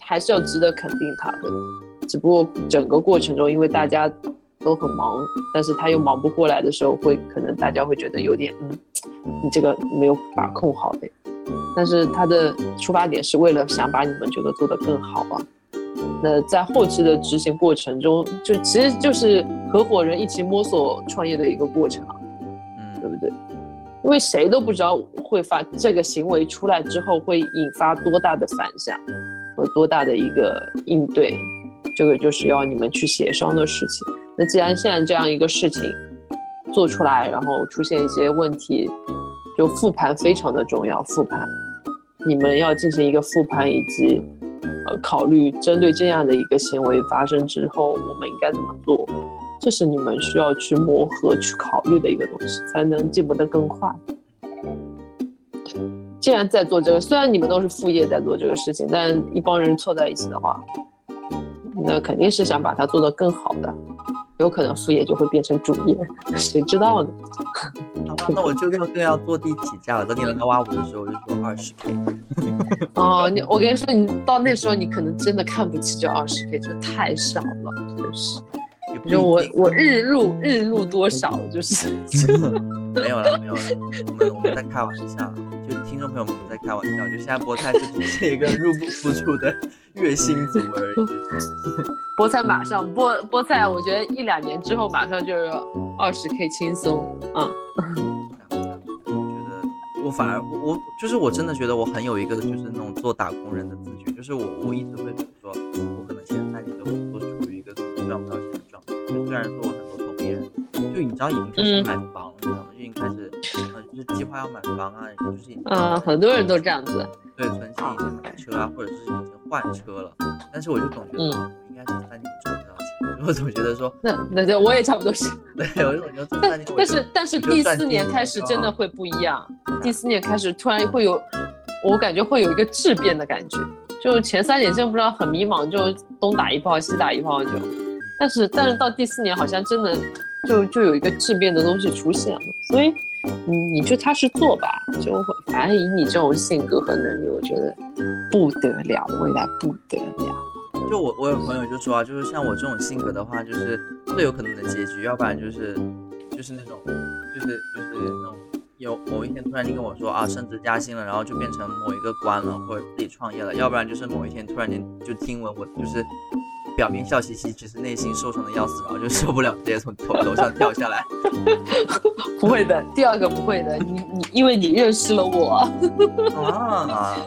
Speaker 2: 还是要值得肯定他的，只不过整个过程中因为大家。都很忙，但是他又忙不过来的时候，会可能大家会觉得有点，嗯，你这个没有把控好的。但是他的出发点是为了想把你们这个做得更好啊。那在后期的执行过程中，就其实就是合伙人一起摸索创业的一个过程啊，嗯，对不对？因为谁都不知道会发这个行为出来之后会引发多大的反响和多大的一个应对，这个就是要你们去协商的事情。那既然现在这样一个事情做出来，然后出现一些问题，就复盘非常的重要。复盘，你们要进行一个复盘，以及呃考虑针对这样的一个行为发生之后，我们应该怎么做？这是你们需要去磨合、去考虑的一个东西，才能进步得更快。既然在做这个，虽然你们都是副业在做这个事情，但一帮人凑在一起的话，那肯定是想把它做得更好的。有可能副业就会变成主业，谁知道呢？
Speaker 1: 那我就要更要坐地起价了。等你来挖我的时候，我就说二十 K。
Speaker 2: 哦，你我跟你说，你到那时候你可能真的看不起这二十 K，这太少了，真是。就我我日入日入多少，就是。
Speaker 1: 没有了没有了，我们我们在开玩笑，就听众朋友们在开玩笑，就现在菠菜是只是一个入不敷出的月薪族而已。
Speaker 2: 菠菜马上菠菠菜，我觉得一两年之后马上就是二十 K 轻松，嗯。
Speaker 1: 我觉得我反而我我就是我真的觉得我很有一个就是那种做打工人的自觉，就是我我一直会觉得说，我可能前三年都都处于一个赚不到钱的状态，就虽然说我很多同龄人，就你知道已经开始买房，计划要买房啊，就是
Speaker 2: 嗯很多人都这样子，
Speaker 1: 对，存钱已经买车啊，或者是已经换车了，但是我就总觉得。应该是三年赚不到钱，我总觉得说，
Speaker 2: 那那对我也差不多是，
Speaker 1: 对，我就觉得三年，
Speaker 2: 但是但是第四年开始真的会不一样，第四年开始突然会有，我感觉会有一个质变的感觉，就前三年真不知道很迷茫，就东打一炮西打一炮就，但是但是到第四年好像真的就就有一个质变的东西出现了，所以嗯你就踏实做吧，就反正以你这种性格和能力，我觉得不得了，未来不得了。
Speaker 1: 就我我有朋友就说啊，就是像我这种性格的话，就是最有可能的结局，要不然就是就是那种就是就是那种有某一天突然间跟我说啊升职加薪了，然后就变成某一个官了，或者自己创业了，要不然就是某一天突然间就听闻我就是表面笑嘻嘻，其实内心受伤的要死，然后就受不了，直接从头楼上跳下来。
Speaker 2: 不会的，第二个不会的，你你因为你认识了我。
Speaker 1: 啊。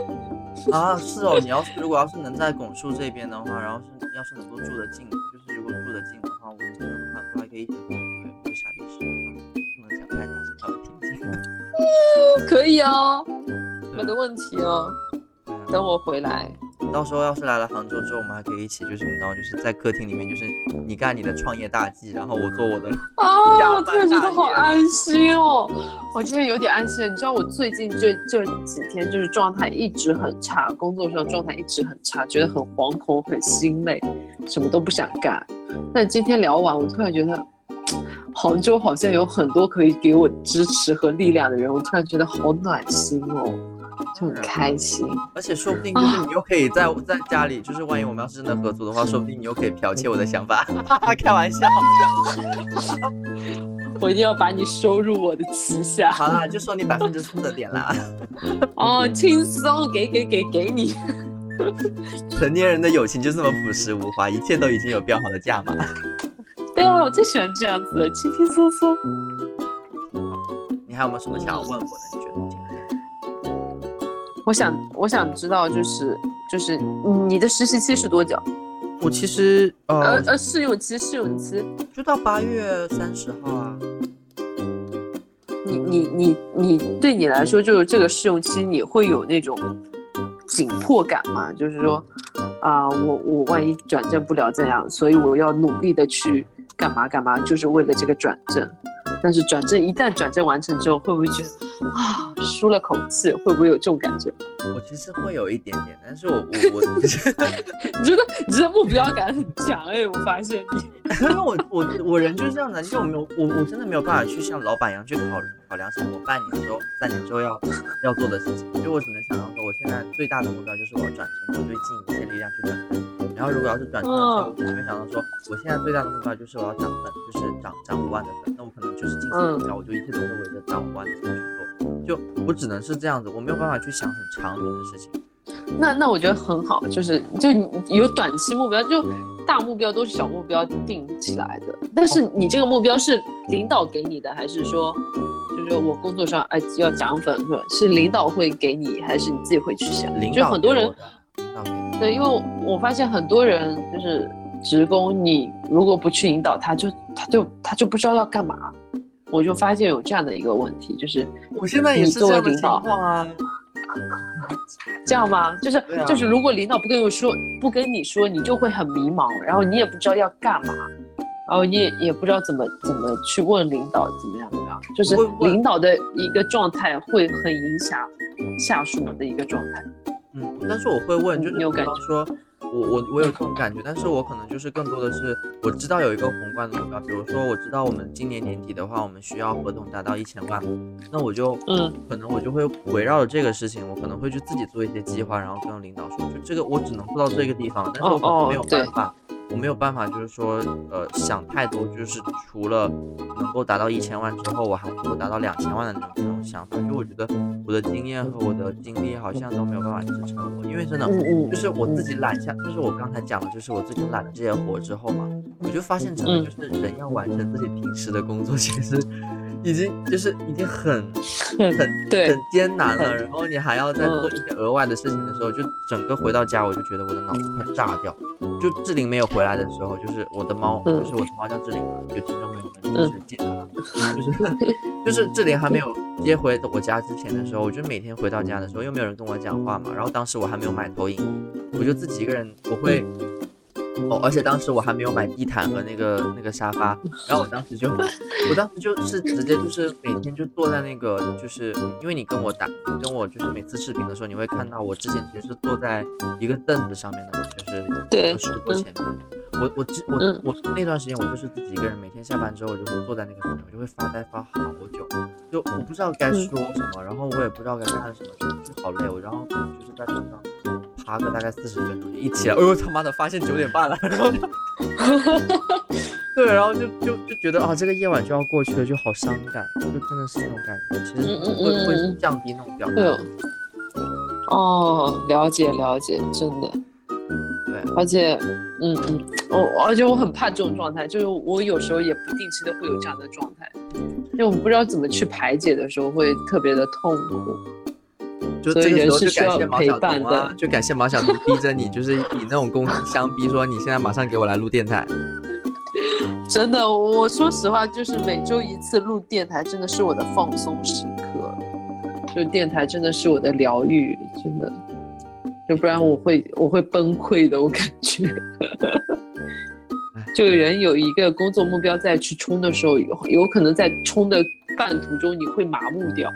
Speaker 1: 啊，是哦，你要是如果要是能在拱墅这边的话，然后是要是能够住得近，就是如果住得近的话，我们可能还还可以一起去傻逼吃不能讲太大声，他会听见。
Speaker 2: 嗯，可以哦，没得问题哦。等我回来。
Speaker 1: 到时候要是来了杭州之后，我们还可以一起，就是你知道，就是在客厅里面，就是你干你的创业大计，然后我做我的。
Speaker 2: 啊，我突然觉得好安心哦，我今天有点安心。你知道我最近这这几天就是状态一直很差，工作上状态一直很差，觉得很惶恐、很心累，什么都不想干。但今天聊完，我突然觉得。杭州好像有很多可以给我支持和力量的人，我突然觉得好暖心哦，就很开心。
Speaker 1: 而且说不定就是你又可以在在家里，就是万一我们要是真的合作的话，说不定你又可以剽窃我的想法，开玩笑。
Speaker 2: 我一定要把你收入我的旗下。
Speaker 1: 好啦，就说你百分之四的点啦。
Speaker 2: 哦，轻松，给给给给你。
Speaker 1: 成年人的友情就这么朴实无华，一切都已经有标好的价码。
Speaker 2: 对啊，我最喜欢这样子的，轻轻松松。
Speaker 1: 你还有没有什么想要问我的？
Speaker 2: 我想，我想知道，就是就是你的实习期是多久？
Speaker 1: 我其实
Speaker 2: 呃呃，试用期，试用期
Speaker 1: 就到八月三十号啊。
Speaker 2: 你你你你，对你来说，就是这个试用期，你会有那种紧迫感吗？就是说，啊，我我万一转正不了，这样，所以我要努力的去干嘛干嘛，就是为了这个转正。但是转正一旦转正完成之后，会不会觉得啊舒了口气？会不会有这种感觉？
Speaker 1: 我其实会有一点点，但是我我我，
Speaker 2: 你觉得你这目标感很强哎，我发现你，
Speaker 1: 因为我我我人就是这样的，因为我没有我我真的没有办法去像老板一样去考考量什么我半年之后、三年之后要要做的事情，所以我只能想到说，我现在最大的目标就是我要转成，我最近一切力量去转正。然后如果要是转成的话，我就没想到说，我现在最大的目标就是我要涨粉，就是涨涨五万的粉，那我可能就是近期目标，我就一切都会围着涨五万的粉我只能是这样子，我没有办法去想很长远的事情。
Speaker 2: 那那我觉得很好，就是就有短期目标，就大目标都是小目标定起来的。但是你这个目标是领导给你的，还是说，就是我工作上哎要涨粉是吧是领导会给你，还是你自己会去想？就很多人。对，因为我发现很多人就是职工，你如果不去引导他，就他就他就不知道要干嘛。我就发现有这样的一个问题，就是
Speaker 1: 我现在也是这样的情况啊。
Speaker 2: 这样吗？就是就是，如果领导不跟我说，不跟你说，你就会很迷茫，然后你也不知道要干嘛，然后你也也不知道怎么怎么去问领导怎么样怎么样，就是领导的一个状态会很影响下属的一个状态。
Speaker 1: 嗯，但是我会问，就是你有感觉说，我我我有这种感觉，但是我可能就是更多的是，我知道有一个宏观的目标，比如说我知道我们今年年底的话，我们需要合同达到一千万，那我就嗯，可能我就会围绕着这个事情，我可能会去自己做一些计划，然后跟领导说，就这个我只能做到这个地方，但是我可能没有办法。我没有办法，就是说，呃，想太多，就是除了能够达到一千万之后，我还能够达到两千万的那种那种想法。就我觉得我的经验和我的经历好像都没有办法支撑我，因为真的，就是我自己揽下，就是我刚才讲的，就是我自己揽了这些活之后嘛，我就发现真的就是人要完成自己平时的工作，其实。已经就是已经很很很艰难了，然后你还要再做一些额外的事情的时候，就整个回到家我就觉得我的脑子快炸掉。就志玲没有回来的时候，就是我的猫，就是我的猫叫志玲嘛，就听众朋友们就是记得，就是 就是志玲还没有接回我家之前的时候，我就每天回到家的时候又没有人跟我讲话嘛，然后当时我还没有买投影，我就自己一个人，我会。哦，而且当时我还没有买地毯和那个那个沙发，然后我当时就，我当时就是直接就是每天就坐在那个，就是因为你跟我打，跟我就是每次视频的时候，你会看到我之前其实是坐在一个凳子上面的嘛，就是
Speaker 2: 对，
Speaker 1: 书桌前面。我我我我那段时间我就是自己一个人，每天下班之后我就会坐在那个上面，我就会发呆发好久，就我不知道该说什么，然后我也不知道该看什么，就好累，我然后就是在床上。爬个大概四十分钟就一起来，哎呦他妈的，发现九点半了，然后，对，然后就就就觉得啊，这个夜晚就要过去了，就好伤感，就真的是那种感觉，其实会会降低那种表达。
Speaker 2: 哦，了解了解，真的，
Speaker 1: 对，
Speaker 2: 而且，嗯嗯，我而且我很怕这种状态，就是我有时候也不定期的会有这样的状态，因为我们不知道怎么去排解的时候会特别的痛苦。
Speaker 1: 就这个时候就感谢毛晓彤啊，就感谢毛晓彤逼着你，就是以那种攻相逼，说你现在马上给我来录电台。
Speaker 2: 真的，我说实话，就是每周一次录电台，真的是我的放松时刻。就电台真的是我的疗愈，真的，要不然我会我会崩溃的，我感觉。就人有一个工作目标再去冲的时候，有有可能在冲的半途中你会麻木掉。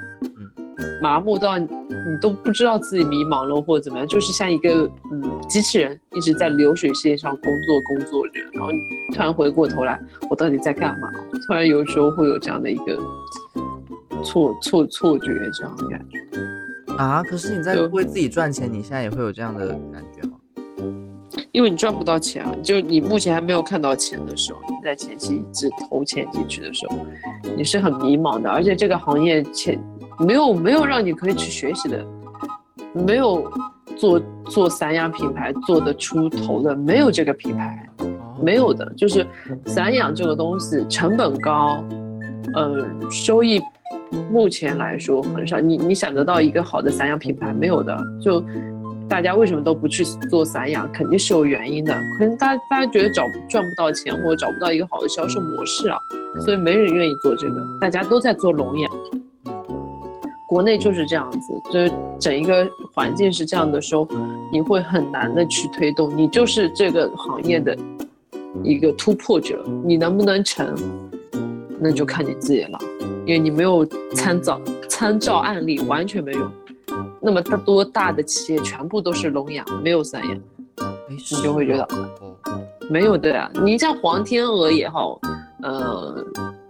Speaker 2: 麻木到你你都不知道自己迷茫了或者怎么样，就是像一个嗯机器人一直在流水线上工作工作着，然后你突然回过头来，我到底在干嘛？突然有时候会有这样的一个错错错觉，这样的感觉。
Speaker 1: 啊，可是你在
Speaker 2: 就
Speaker 1: 为自己赚钱，你现在也会有这样的感觉吗？
Speaker 2: 因为你赚不到钱啊，就你目前还没有看到钱的时候，你在前期一直投钱进去的时候，你是很迷茫的，而且这个行业前没有没有让你可以去学习的，没有做做散养品牌做得出头的，没有这个品牌，
Speaker 1: 哦
Speaker 2: 没有的，就是散养这个东西成本高，呃，收益目前来说很少。你你想得到一个好的散养品牌没有的，就大家为什么都不去做散养，肯定是有原因的。可能大家大家觉得找赚不到钱，或者找不到一个好的销售模式啊，所以没人愿意做这个，大家都在做笼养。国内就是这样子，就是整一个环境是这样的时候，你会很难的去推动，你就是这个行业的一个突破者，你能不能成，那就看你自己了，因为你没有参照参照案例，完全没有。那么大多大的企业全部都是笼养，没有散养，
Speaker 1: 哎
Speaker 2: 你就会觉得
Speaker 1: 哦，
Speaker 2: 没有的呀。你像黄天鹅也好，呃，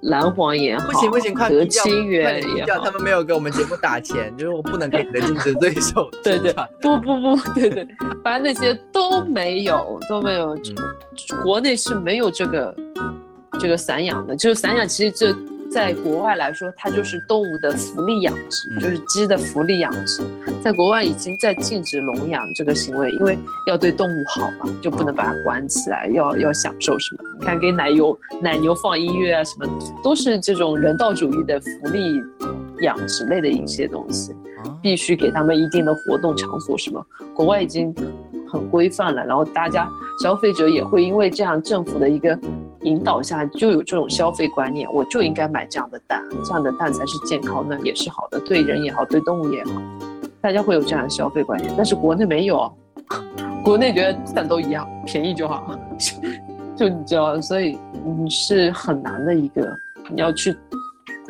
Speaker 2: 蓝黄也好，
Speaker 1: 不行不行，快
Speaker 2: 德
Speaker 1: 低调
Speaker 2: 清
Speaker 1: 快
Speaker 2: 源也好
Speaker 1: 点低调他，们没有给我们节目打钱，就是我不能给你的竞争对手
Speaker 2: 对对不不不，对对，反正那些都没有，都没有。
Speaker 1: 嗯
Speaker 2: 国内是没有这个这个散养的，就是散养，其实这在国外来说，它就是动物的福利养殖，
Speaker 1: 嗯
Speaker 2: 就是鸡的福利养殖，在国外已经在禁止笼养这个行为，因为要对动物好嘛，就不能把它关起来，要要享受什么？你看给奶油奶牛放音乐啊，什么都是这种人道主义的福利养殖类的一些东西。
Speaker 1: 啊
Speaker 2: 必须给他们一定的活动场所，什么国外已经很规范了，然后大家消费者也会因为这样政府的一个引导下，就有这种消费观念，我就应该买这样的蛋，这样的蛋才是健康的，也是好的，对人也好，对动物也好，大家会有这样的消费观念，但是国内没有啊，国内觉得蛋都一样，便宜就好，就你知道，所以你是很难的一个，你要去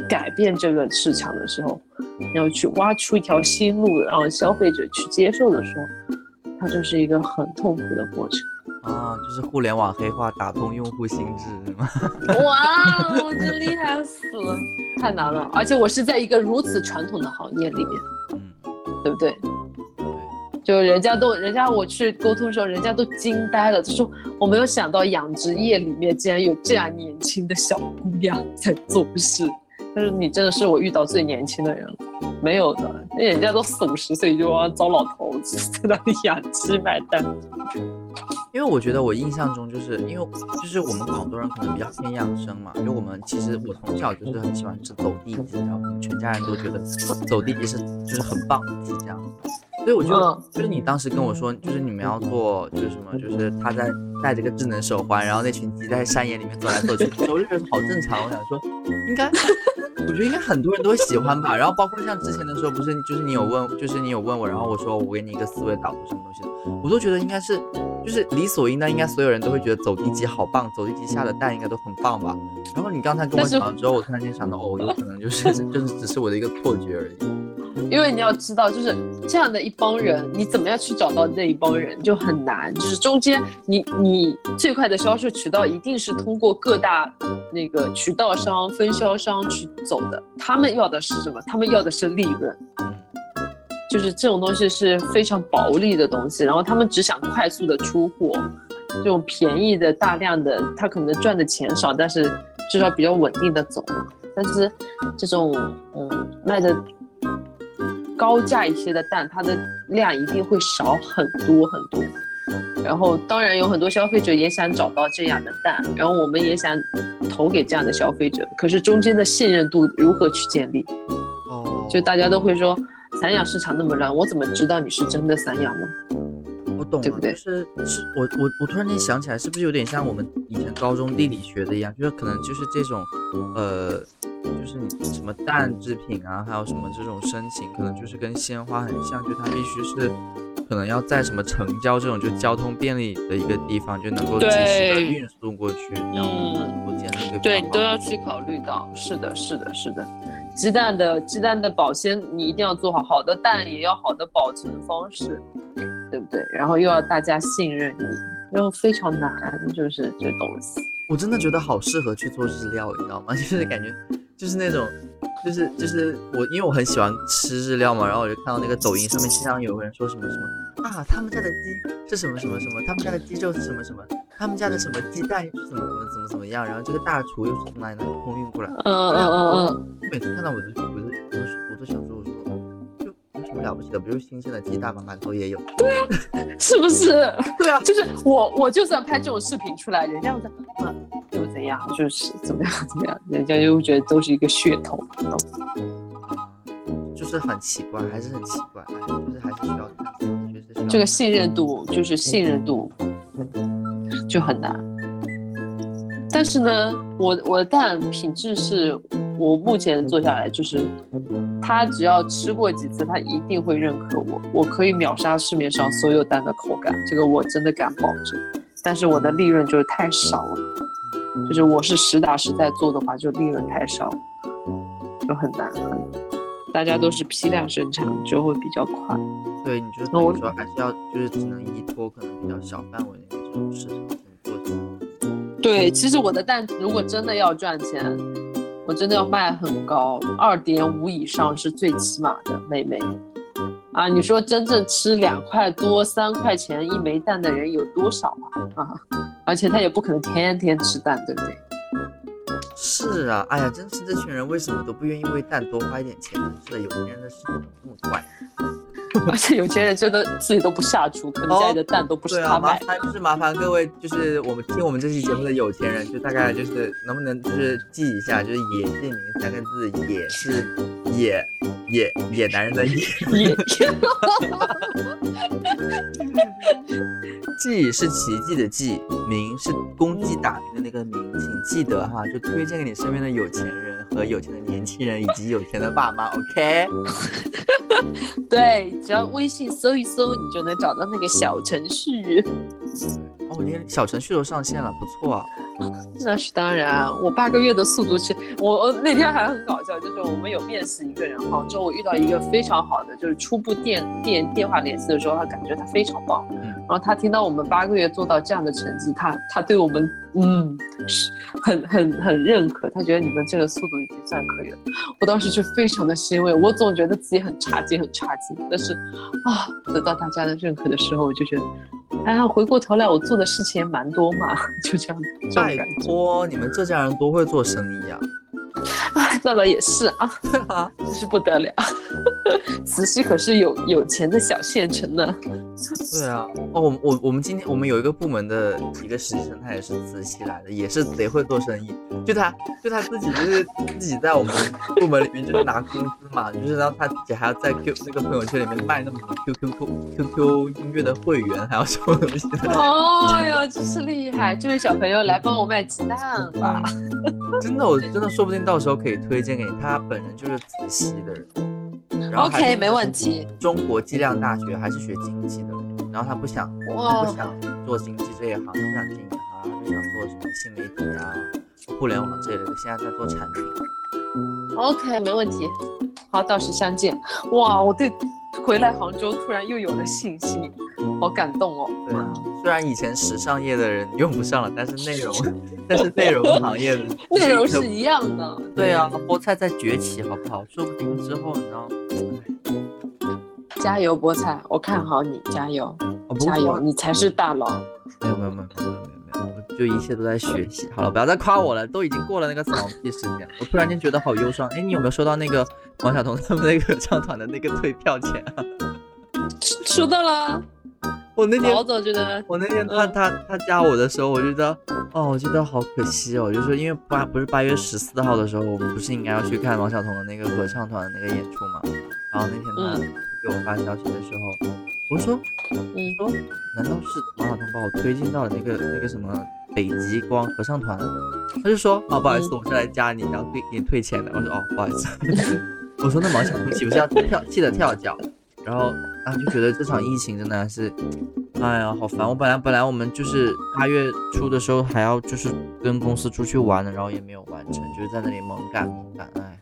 Speaker 2: 改变这个市场的时候。你要去挖出一条新路，让消费者去接受的时候，它就是一个很痛苦的过程。
Speaker 1: 啊，就是互联网黑化打通用户心智是吗？
Speaker 2: 哇，我真厉害死了，太难了！而且我是在一个如此传统的行业里面，
Speaker 1: 嗯，
Speaker 2: 对不对？就人家都，人家我去沟通的时候，人家都惊呆了，就说我没有想到养殖业里面竟然有这样年轻的小姑娘在做事。但是你真的是我遇到最年轻的人了，没有的，那人家都四五十岁就要糟老头子 在那里养鸡卖蛋。
Speaker 1: 因为我觉得我印象中就是因为就是我们广东人可能比较偏养生嘛，因为我们其实我从小就是很喜欢吃走地鸡，然后我们全家人都觉得走地鸡是就是很棒的鸡这样子。所以我觉
Speaker 2: 得
Speaker 1: 就是你当时跟我说，就是你们要做就是什么，就是他在戴着个智能手环，然后那群鸡在山野里面走来走去，我就觉得好正常。我想说，应该，我觉得应该很多人都会喜欢吧。然后包括像之前的时候，不是就是你有问，就是你有问我，然后我说我给你一个思维导图什么东西的，我都觉得应该是就是理所应当，应该所有人都会觉得走地鸡好棒，走地鸡下的蛋应该都很棒吧。然后你刚才跟我讲了之后，我突然间想到，哦，有可能就是就是只是我的一个错觉而已。
Speaker 2: 因为你要知道，就是这样的一帮人，你怎么样去找到那一帮人就很难。就是中间你你最快的销售渠道一定是通过各大那个渠道商、分销商去走的。他们要的是什么？他们要的是利润。就是这种东西是非常薄利的东西，然后他们只想快速的出货，这种便宜的、大量的，他可能赚的钱少，但是至少比较稳定的走。但是这种嗯卖的高价一些的蛋，它的量一定会少很多很多。然后当然有很多消费者也想找到这样的蛋，然后我们也想投给这样的消费者，可是中间的信任度如何去建立？
Speaker 1: 哦，
Speaker 2: 就大家都会说散养市场那么乱，我怎么知道你是真的散养呢？
Speaker 1: 我懂了，
Speaker 2: 对不对
Speaker 1: 就是是我我我突然间想起来，是不是有点像我们以前高中地理学的一样，就是可能就是这种，呃，就是你什么蛋制品啊，还有什么这种申请，可能就是跟鲜花很像，就它必须是可能要在什么城郊这种就交通便利的一个地方，就能够及时的运输过去，这样
Speaker 2: 嗯
Speaker 1: 能够建立一个
Speaker 2: 对，你都要去考虑到。是的，是的，是的。鸡蛋的鸡蛋的保鲜你一定要做好，好的蛋也要好的保存方式，对不对？然后又要大家信任你，然后非常难，就是这东西。
Speaker 1: 我真的觉得好适合去做日料，你知道吗？就是感觉就是那种。就是就是我，因为我很喜欢吃日料嘛，然后我就看到那个抖音上面经常有个人说什么什么啊，他们家的鸡是什么什么什么，他们家的鸡肉是什么什么，他们家的什么鸡蛋是怎么怎么怎么怎么样，然后这个大厨又是从哪里哪里空运过来。
Speaker 2: 嗯嗯嗯嗯。
Speaker 1: 每次看到我就我就我都我都想说什么了不起的？比如新鲜的鸡蛋吗？馒头也有。
Speaker 2: 对啊，是不是？
Speaker 1: 对啊，
Speaker 2: 就是我我就算拍这种视频出来，人家会说。又怎样？就是怎么样怎么样，人家又觉得都是一个噱头，
Speaker 1: 就是很奇怪，还是很奇怪，就是还是需要看，
Speaker 2: 这个信任度，就是信任度就很难。但是呢，我我的蛋品质是我目前做下来，就是他只要吃过几次，他一定会认可我，我可以秒杀市面上所有蛋的口感，这个我真的敢保证。但是我的利润就是太少了。就是我是实打实在做的话，就利润太少，就很难很。大家都是批量生产，就会比较快。
Speaker 1: 对，你觉得我说还是要就是只能依托可能比较小范围的这种市场做起
Speaker 2: 对，其实我的蛋如果真的要赚钱，我真的要卖很高，二点五以上是最起码的，妹妹。啊，你说真正吃两块多、三块钱一枚蛋的人有多少啊？啊，而且他也不可能天天吃蛋，对不对？
Speaker 1: 是啊，哎呀，真是这群人为什么都不愿意为蛋多花一点钱？是的，有钱人的事情这么怪。
Speaker 2: 而且有钱人真的自己都不下厨，可能家里的蛋都不是他买。
Speaker 1: 麻烦就是麻烦各位，就是我们听我们这期节目的有钱人，就大概就是能不能就是记一下，就是“野”姓名三个字，“野”是野野野男人的野。记是奇迹的记，名是公鸡打鸣的那个鸣，请记得哈，就推荐给你身边的有钱人和有钱的年轻人以及有钱的爸妈，OK？
Speaker 2: 对，只要微信搜一搜，你就能找到那个小程序。
Speaker 1: 哦，连小程序都上线了，不错啊。
Speaker 2: 那是当然，我八个月的速度是，我那天还很搞笑，就是我们有面试一个人，杭州我遇到一个非常好的，就是初步电电电话联系的时候，他感觉他非常棒，然后他听到我们八个月做到这样的成绩，他他对我们嗯是很很很认可，他觉得你们这个速度已经算可以了，我当时就非常的欣慰，我总觉得自己很差劲很差劲，但是啊得到大家的认可的时候，我就觉得。哎，回过头来，我做的事情也蛮多嘛，就这样。
Speaker 1: 拜托，你们浙江人多会做生意呀！
Speaker 2: 哎，那倒也是啊，真是不得了。慈溪可是有有钱的小县城呢。
Speaker 1: 对啊，哦，我我我们今天我们有一个部门的一个实习生，他也是慈溪来的，也是贼会做生意。就他就他自己就是自己在我们部门里面就是拿工资嘛，就是让他自己还要在 Q 那个朋友圈里面卖那么多 QQ Q QQ 音乐的会员，还要什么东西的。
Speaker 2: 哦哟，真是厉害！这位小朋友来帮我卖鸡蛋吧。
Speaker 1: 真的，我真的说不定到时候可以推荐给你。他本人就是慈溪的人。
Speaker 2: OK，没问题。
Speaker 1: 中国计量大学还是学经济的，然后他不想不想做经济这一行，不想经营行，他就想做什么新媒体啊、互联网这一类的。现在在做产品。
Speaker 2: OK，没问题。好，到时相见。哇，我对回来杭州突然又有了信心，好感动哦。
Speaker 1: 对，虽然以前时尚业的人用不上了，但是内容，但是内容行业的
Speaker 2: 内容是一样的。
Speaker 1: 对啊，菠菜在崛起，好不好？说不定之后，你知道。
Speaker 2: 加油，菠菜！我看好你，加油，加油，你才是大佬。
Speaker 1: 没有没有没有，我就一切都在学习。好了，不要再夸我了，都已经过了那个草屁时间。我突然间觉得好忧伤。哎，你有没有收到那个王晓彤他们那个合 唱团的那个退票钱啊？
Speaker 2: 收到了。
Speaker 1: 我那天
Speaker 2: 老早觉得，
Speaker 1: 我那天他他他加我的时候，我觉得，哦，我觉得好可惜哦，就是因为八不是八月十四号的时候，我们不是应该要去看王晓彤的那个合唱团的那个演出嘛？然后那天他。给我发消息的时候，我说：“你说难道是马晓彤把我推进到了那个那个什么北极光合唱团？”他就说：“哦，不好意思，我是来加你，然后给你退钱的。”我说：“哦，不好意思。”我说：“那马晓彤岂不是要跳气得跳脚？”然后啊，就觉得这场疫情真的是，哎呀，好烦！我本来本来我们就是八月初的时候还要就是跟公司出去玩的，然后也没有完成，就是在那里猛赶猛赶，哎。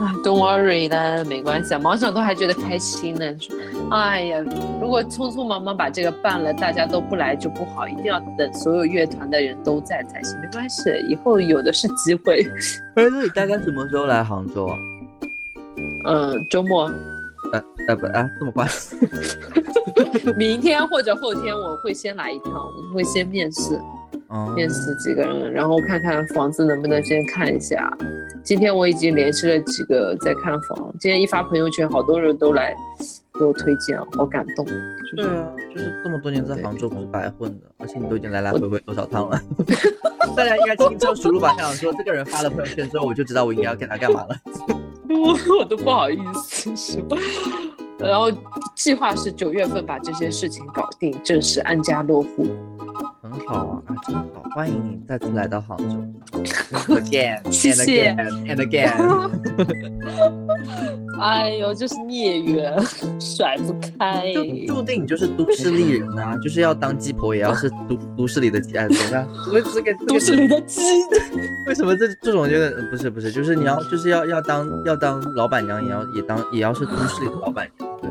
Speaker 2: 啊，Don't worry 啦，没关系，啊，毛长都还觉得开心呢。说，哎呀，如果匆匆忙忙把这个办了，大家都不来就不好，一定要等所有乐团的人都在才行。没关系，以后有的是机会。
Speaker 1: 哎，那你大概什么时候来杭州啊？
Speaker 2: 嗯，周末。
Speaker 1: 呃呃不啊，这么快？
Speaker 2: 明天或者后天我会先来一趟，我会先面试。面试几个人，然后看看房子能不能先看一下。今天我已经联系了几个在看房，今天一发朋友圈，好多人都来给我推荐，好感动。
Speaker 1: 对啊，就是这么多年在杭州不是白混的，而且你都已经来来回回多少趟了。大家应该轻车熟路吧？想说这个人发了朋友圈之后，我就知道我应该要给他干嘛了。
Speaker 2: 我我都不好意思说。然后计划是九月份把这些事情搞定，正式安家落户。
Speaker 1: 很好啊，啊真好，欢迎你再次来到杭州。Again,
Speaker 2: and
Speaker 1: again, and again。
Speaker 2: 哎呦，就是孽缘，甩不开。
Speaker 1: 就注定你就是都市丽人啊，就是要当鸡婆，也要是都都市里的鸡。哎，怎么样？我只给
Speaker 2: 都市里的鸡。
Speaker 1: 为什么这这种就是不是不是，就是你要就是要要当要当老板娘，也要也当也要是都市里的老板娘。对。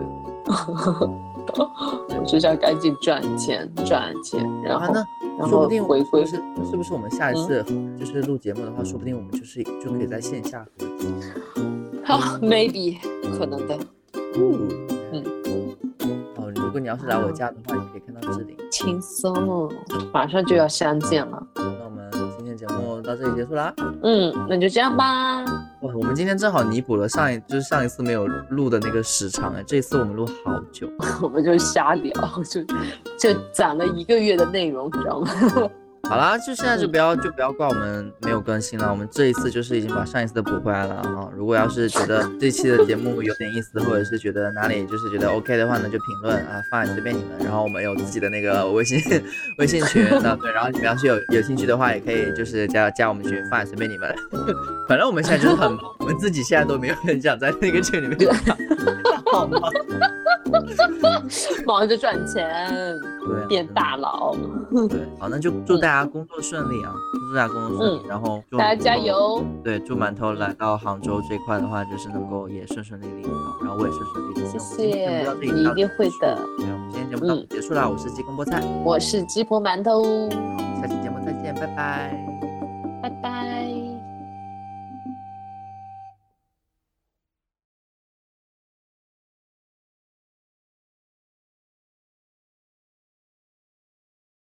Speaker 2: 就是要赶紧赚钱赚钱，然后呢？
Speaker 1: 说不定回
Speaker 2: 归
Speaker 1: 是是不是我们下一次就是录节目的话，说不定我们就是就可以在线下合作。
Speaker 2: 好，maybe 可能的。嗯
Speaker 1: 嗯。哦，如果你要是来我家的话，你可以看到志玲。
Speaker 2: 轻松，马上就要相见了。
Speaker 1: 那我们今天节目到这里结束啦。
Speaker 2: 嗯，那就这样吧。
Speaker 1: 我们今天正好弥补了上一就是上一次没有录的那个时长哎，这次我们录好久，
Speaker 2: 我们就瞎聊，就就攒了一个月的内容，你知道吗？
Speaker 1: 好啦，就现在就不要就不要怪我们没有更新了，我们这一次就是已经把上一次的补回来了啊。如果要是觉得这期的节目有点意思，或者是觉得哪里就是觉得 OK 的话呢，就评论啊，发随便你们。然后我们有自己的那个微信 微信群的，对，然后你们要是有有兴趣的话，也可以就是加加我们群，发随便你们。反正我们现在就是很忙，我们自己现在都没有很想在那个群里面。好忙，
Speaker 2: 忙着赚钱，变大佬。
Speaker 1: 对，好，那就祝大家工作顺利啊！祝大家工作顺利，然后
Speaker 2: 大家加油。
Speaker 1: 对，祝馒头来到杭州这块的话，就是能够也顺顺利利好，然后我也顺顺利利。
Speaker 2: 谢谢，你一定会的。
Speaker 1: 对，我们今天节目到此结束了，我是鸡公菠菜，
Speaker 2: 我是鸡婆馒头，
Speaker 1: 下期节目再见，拜拜拜拜。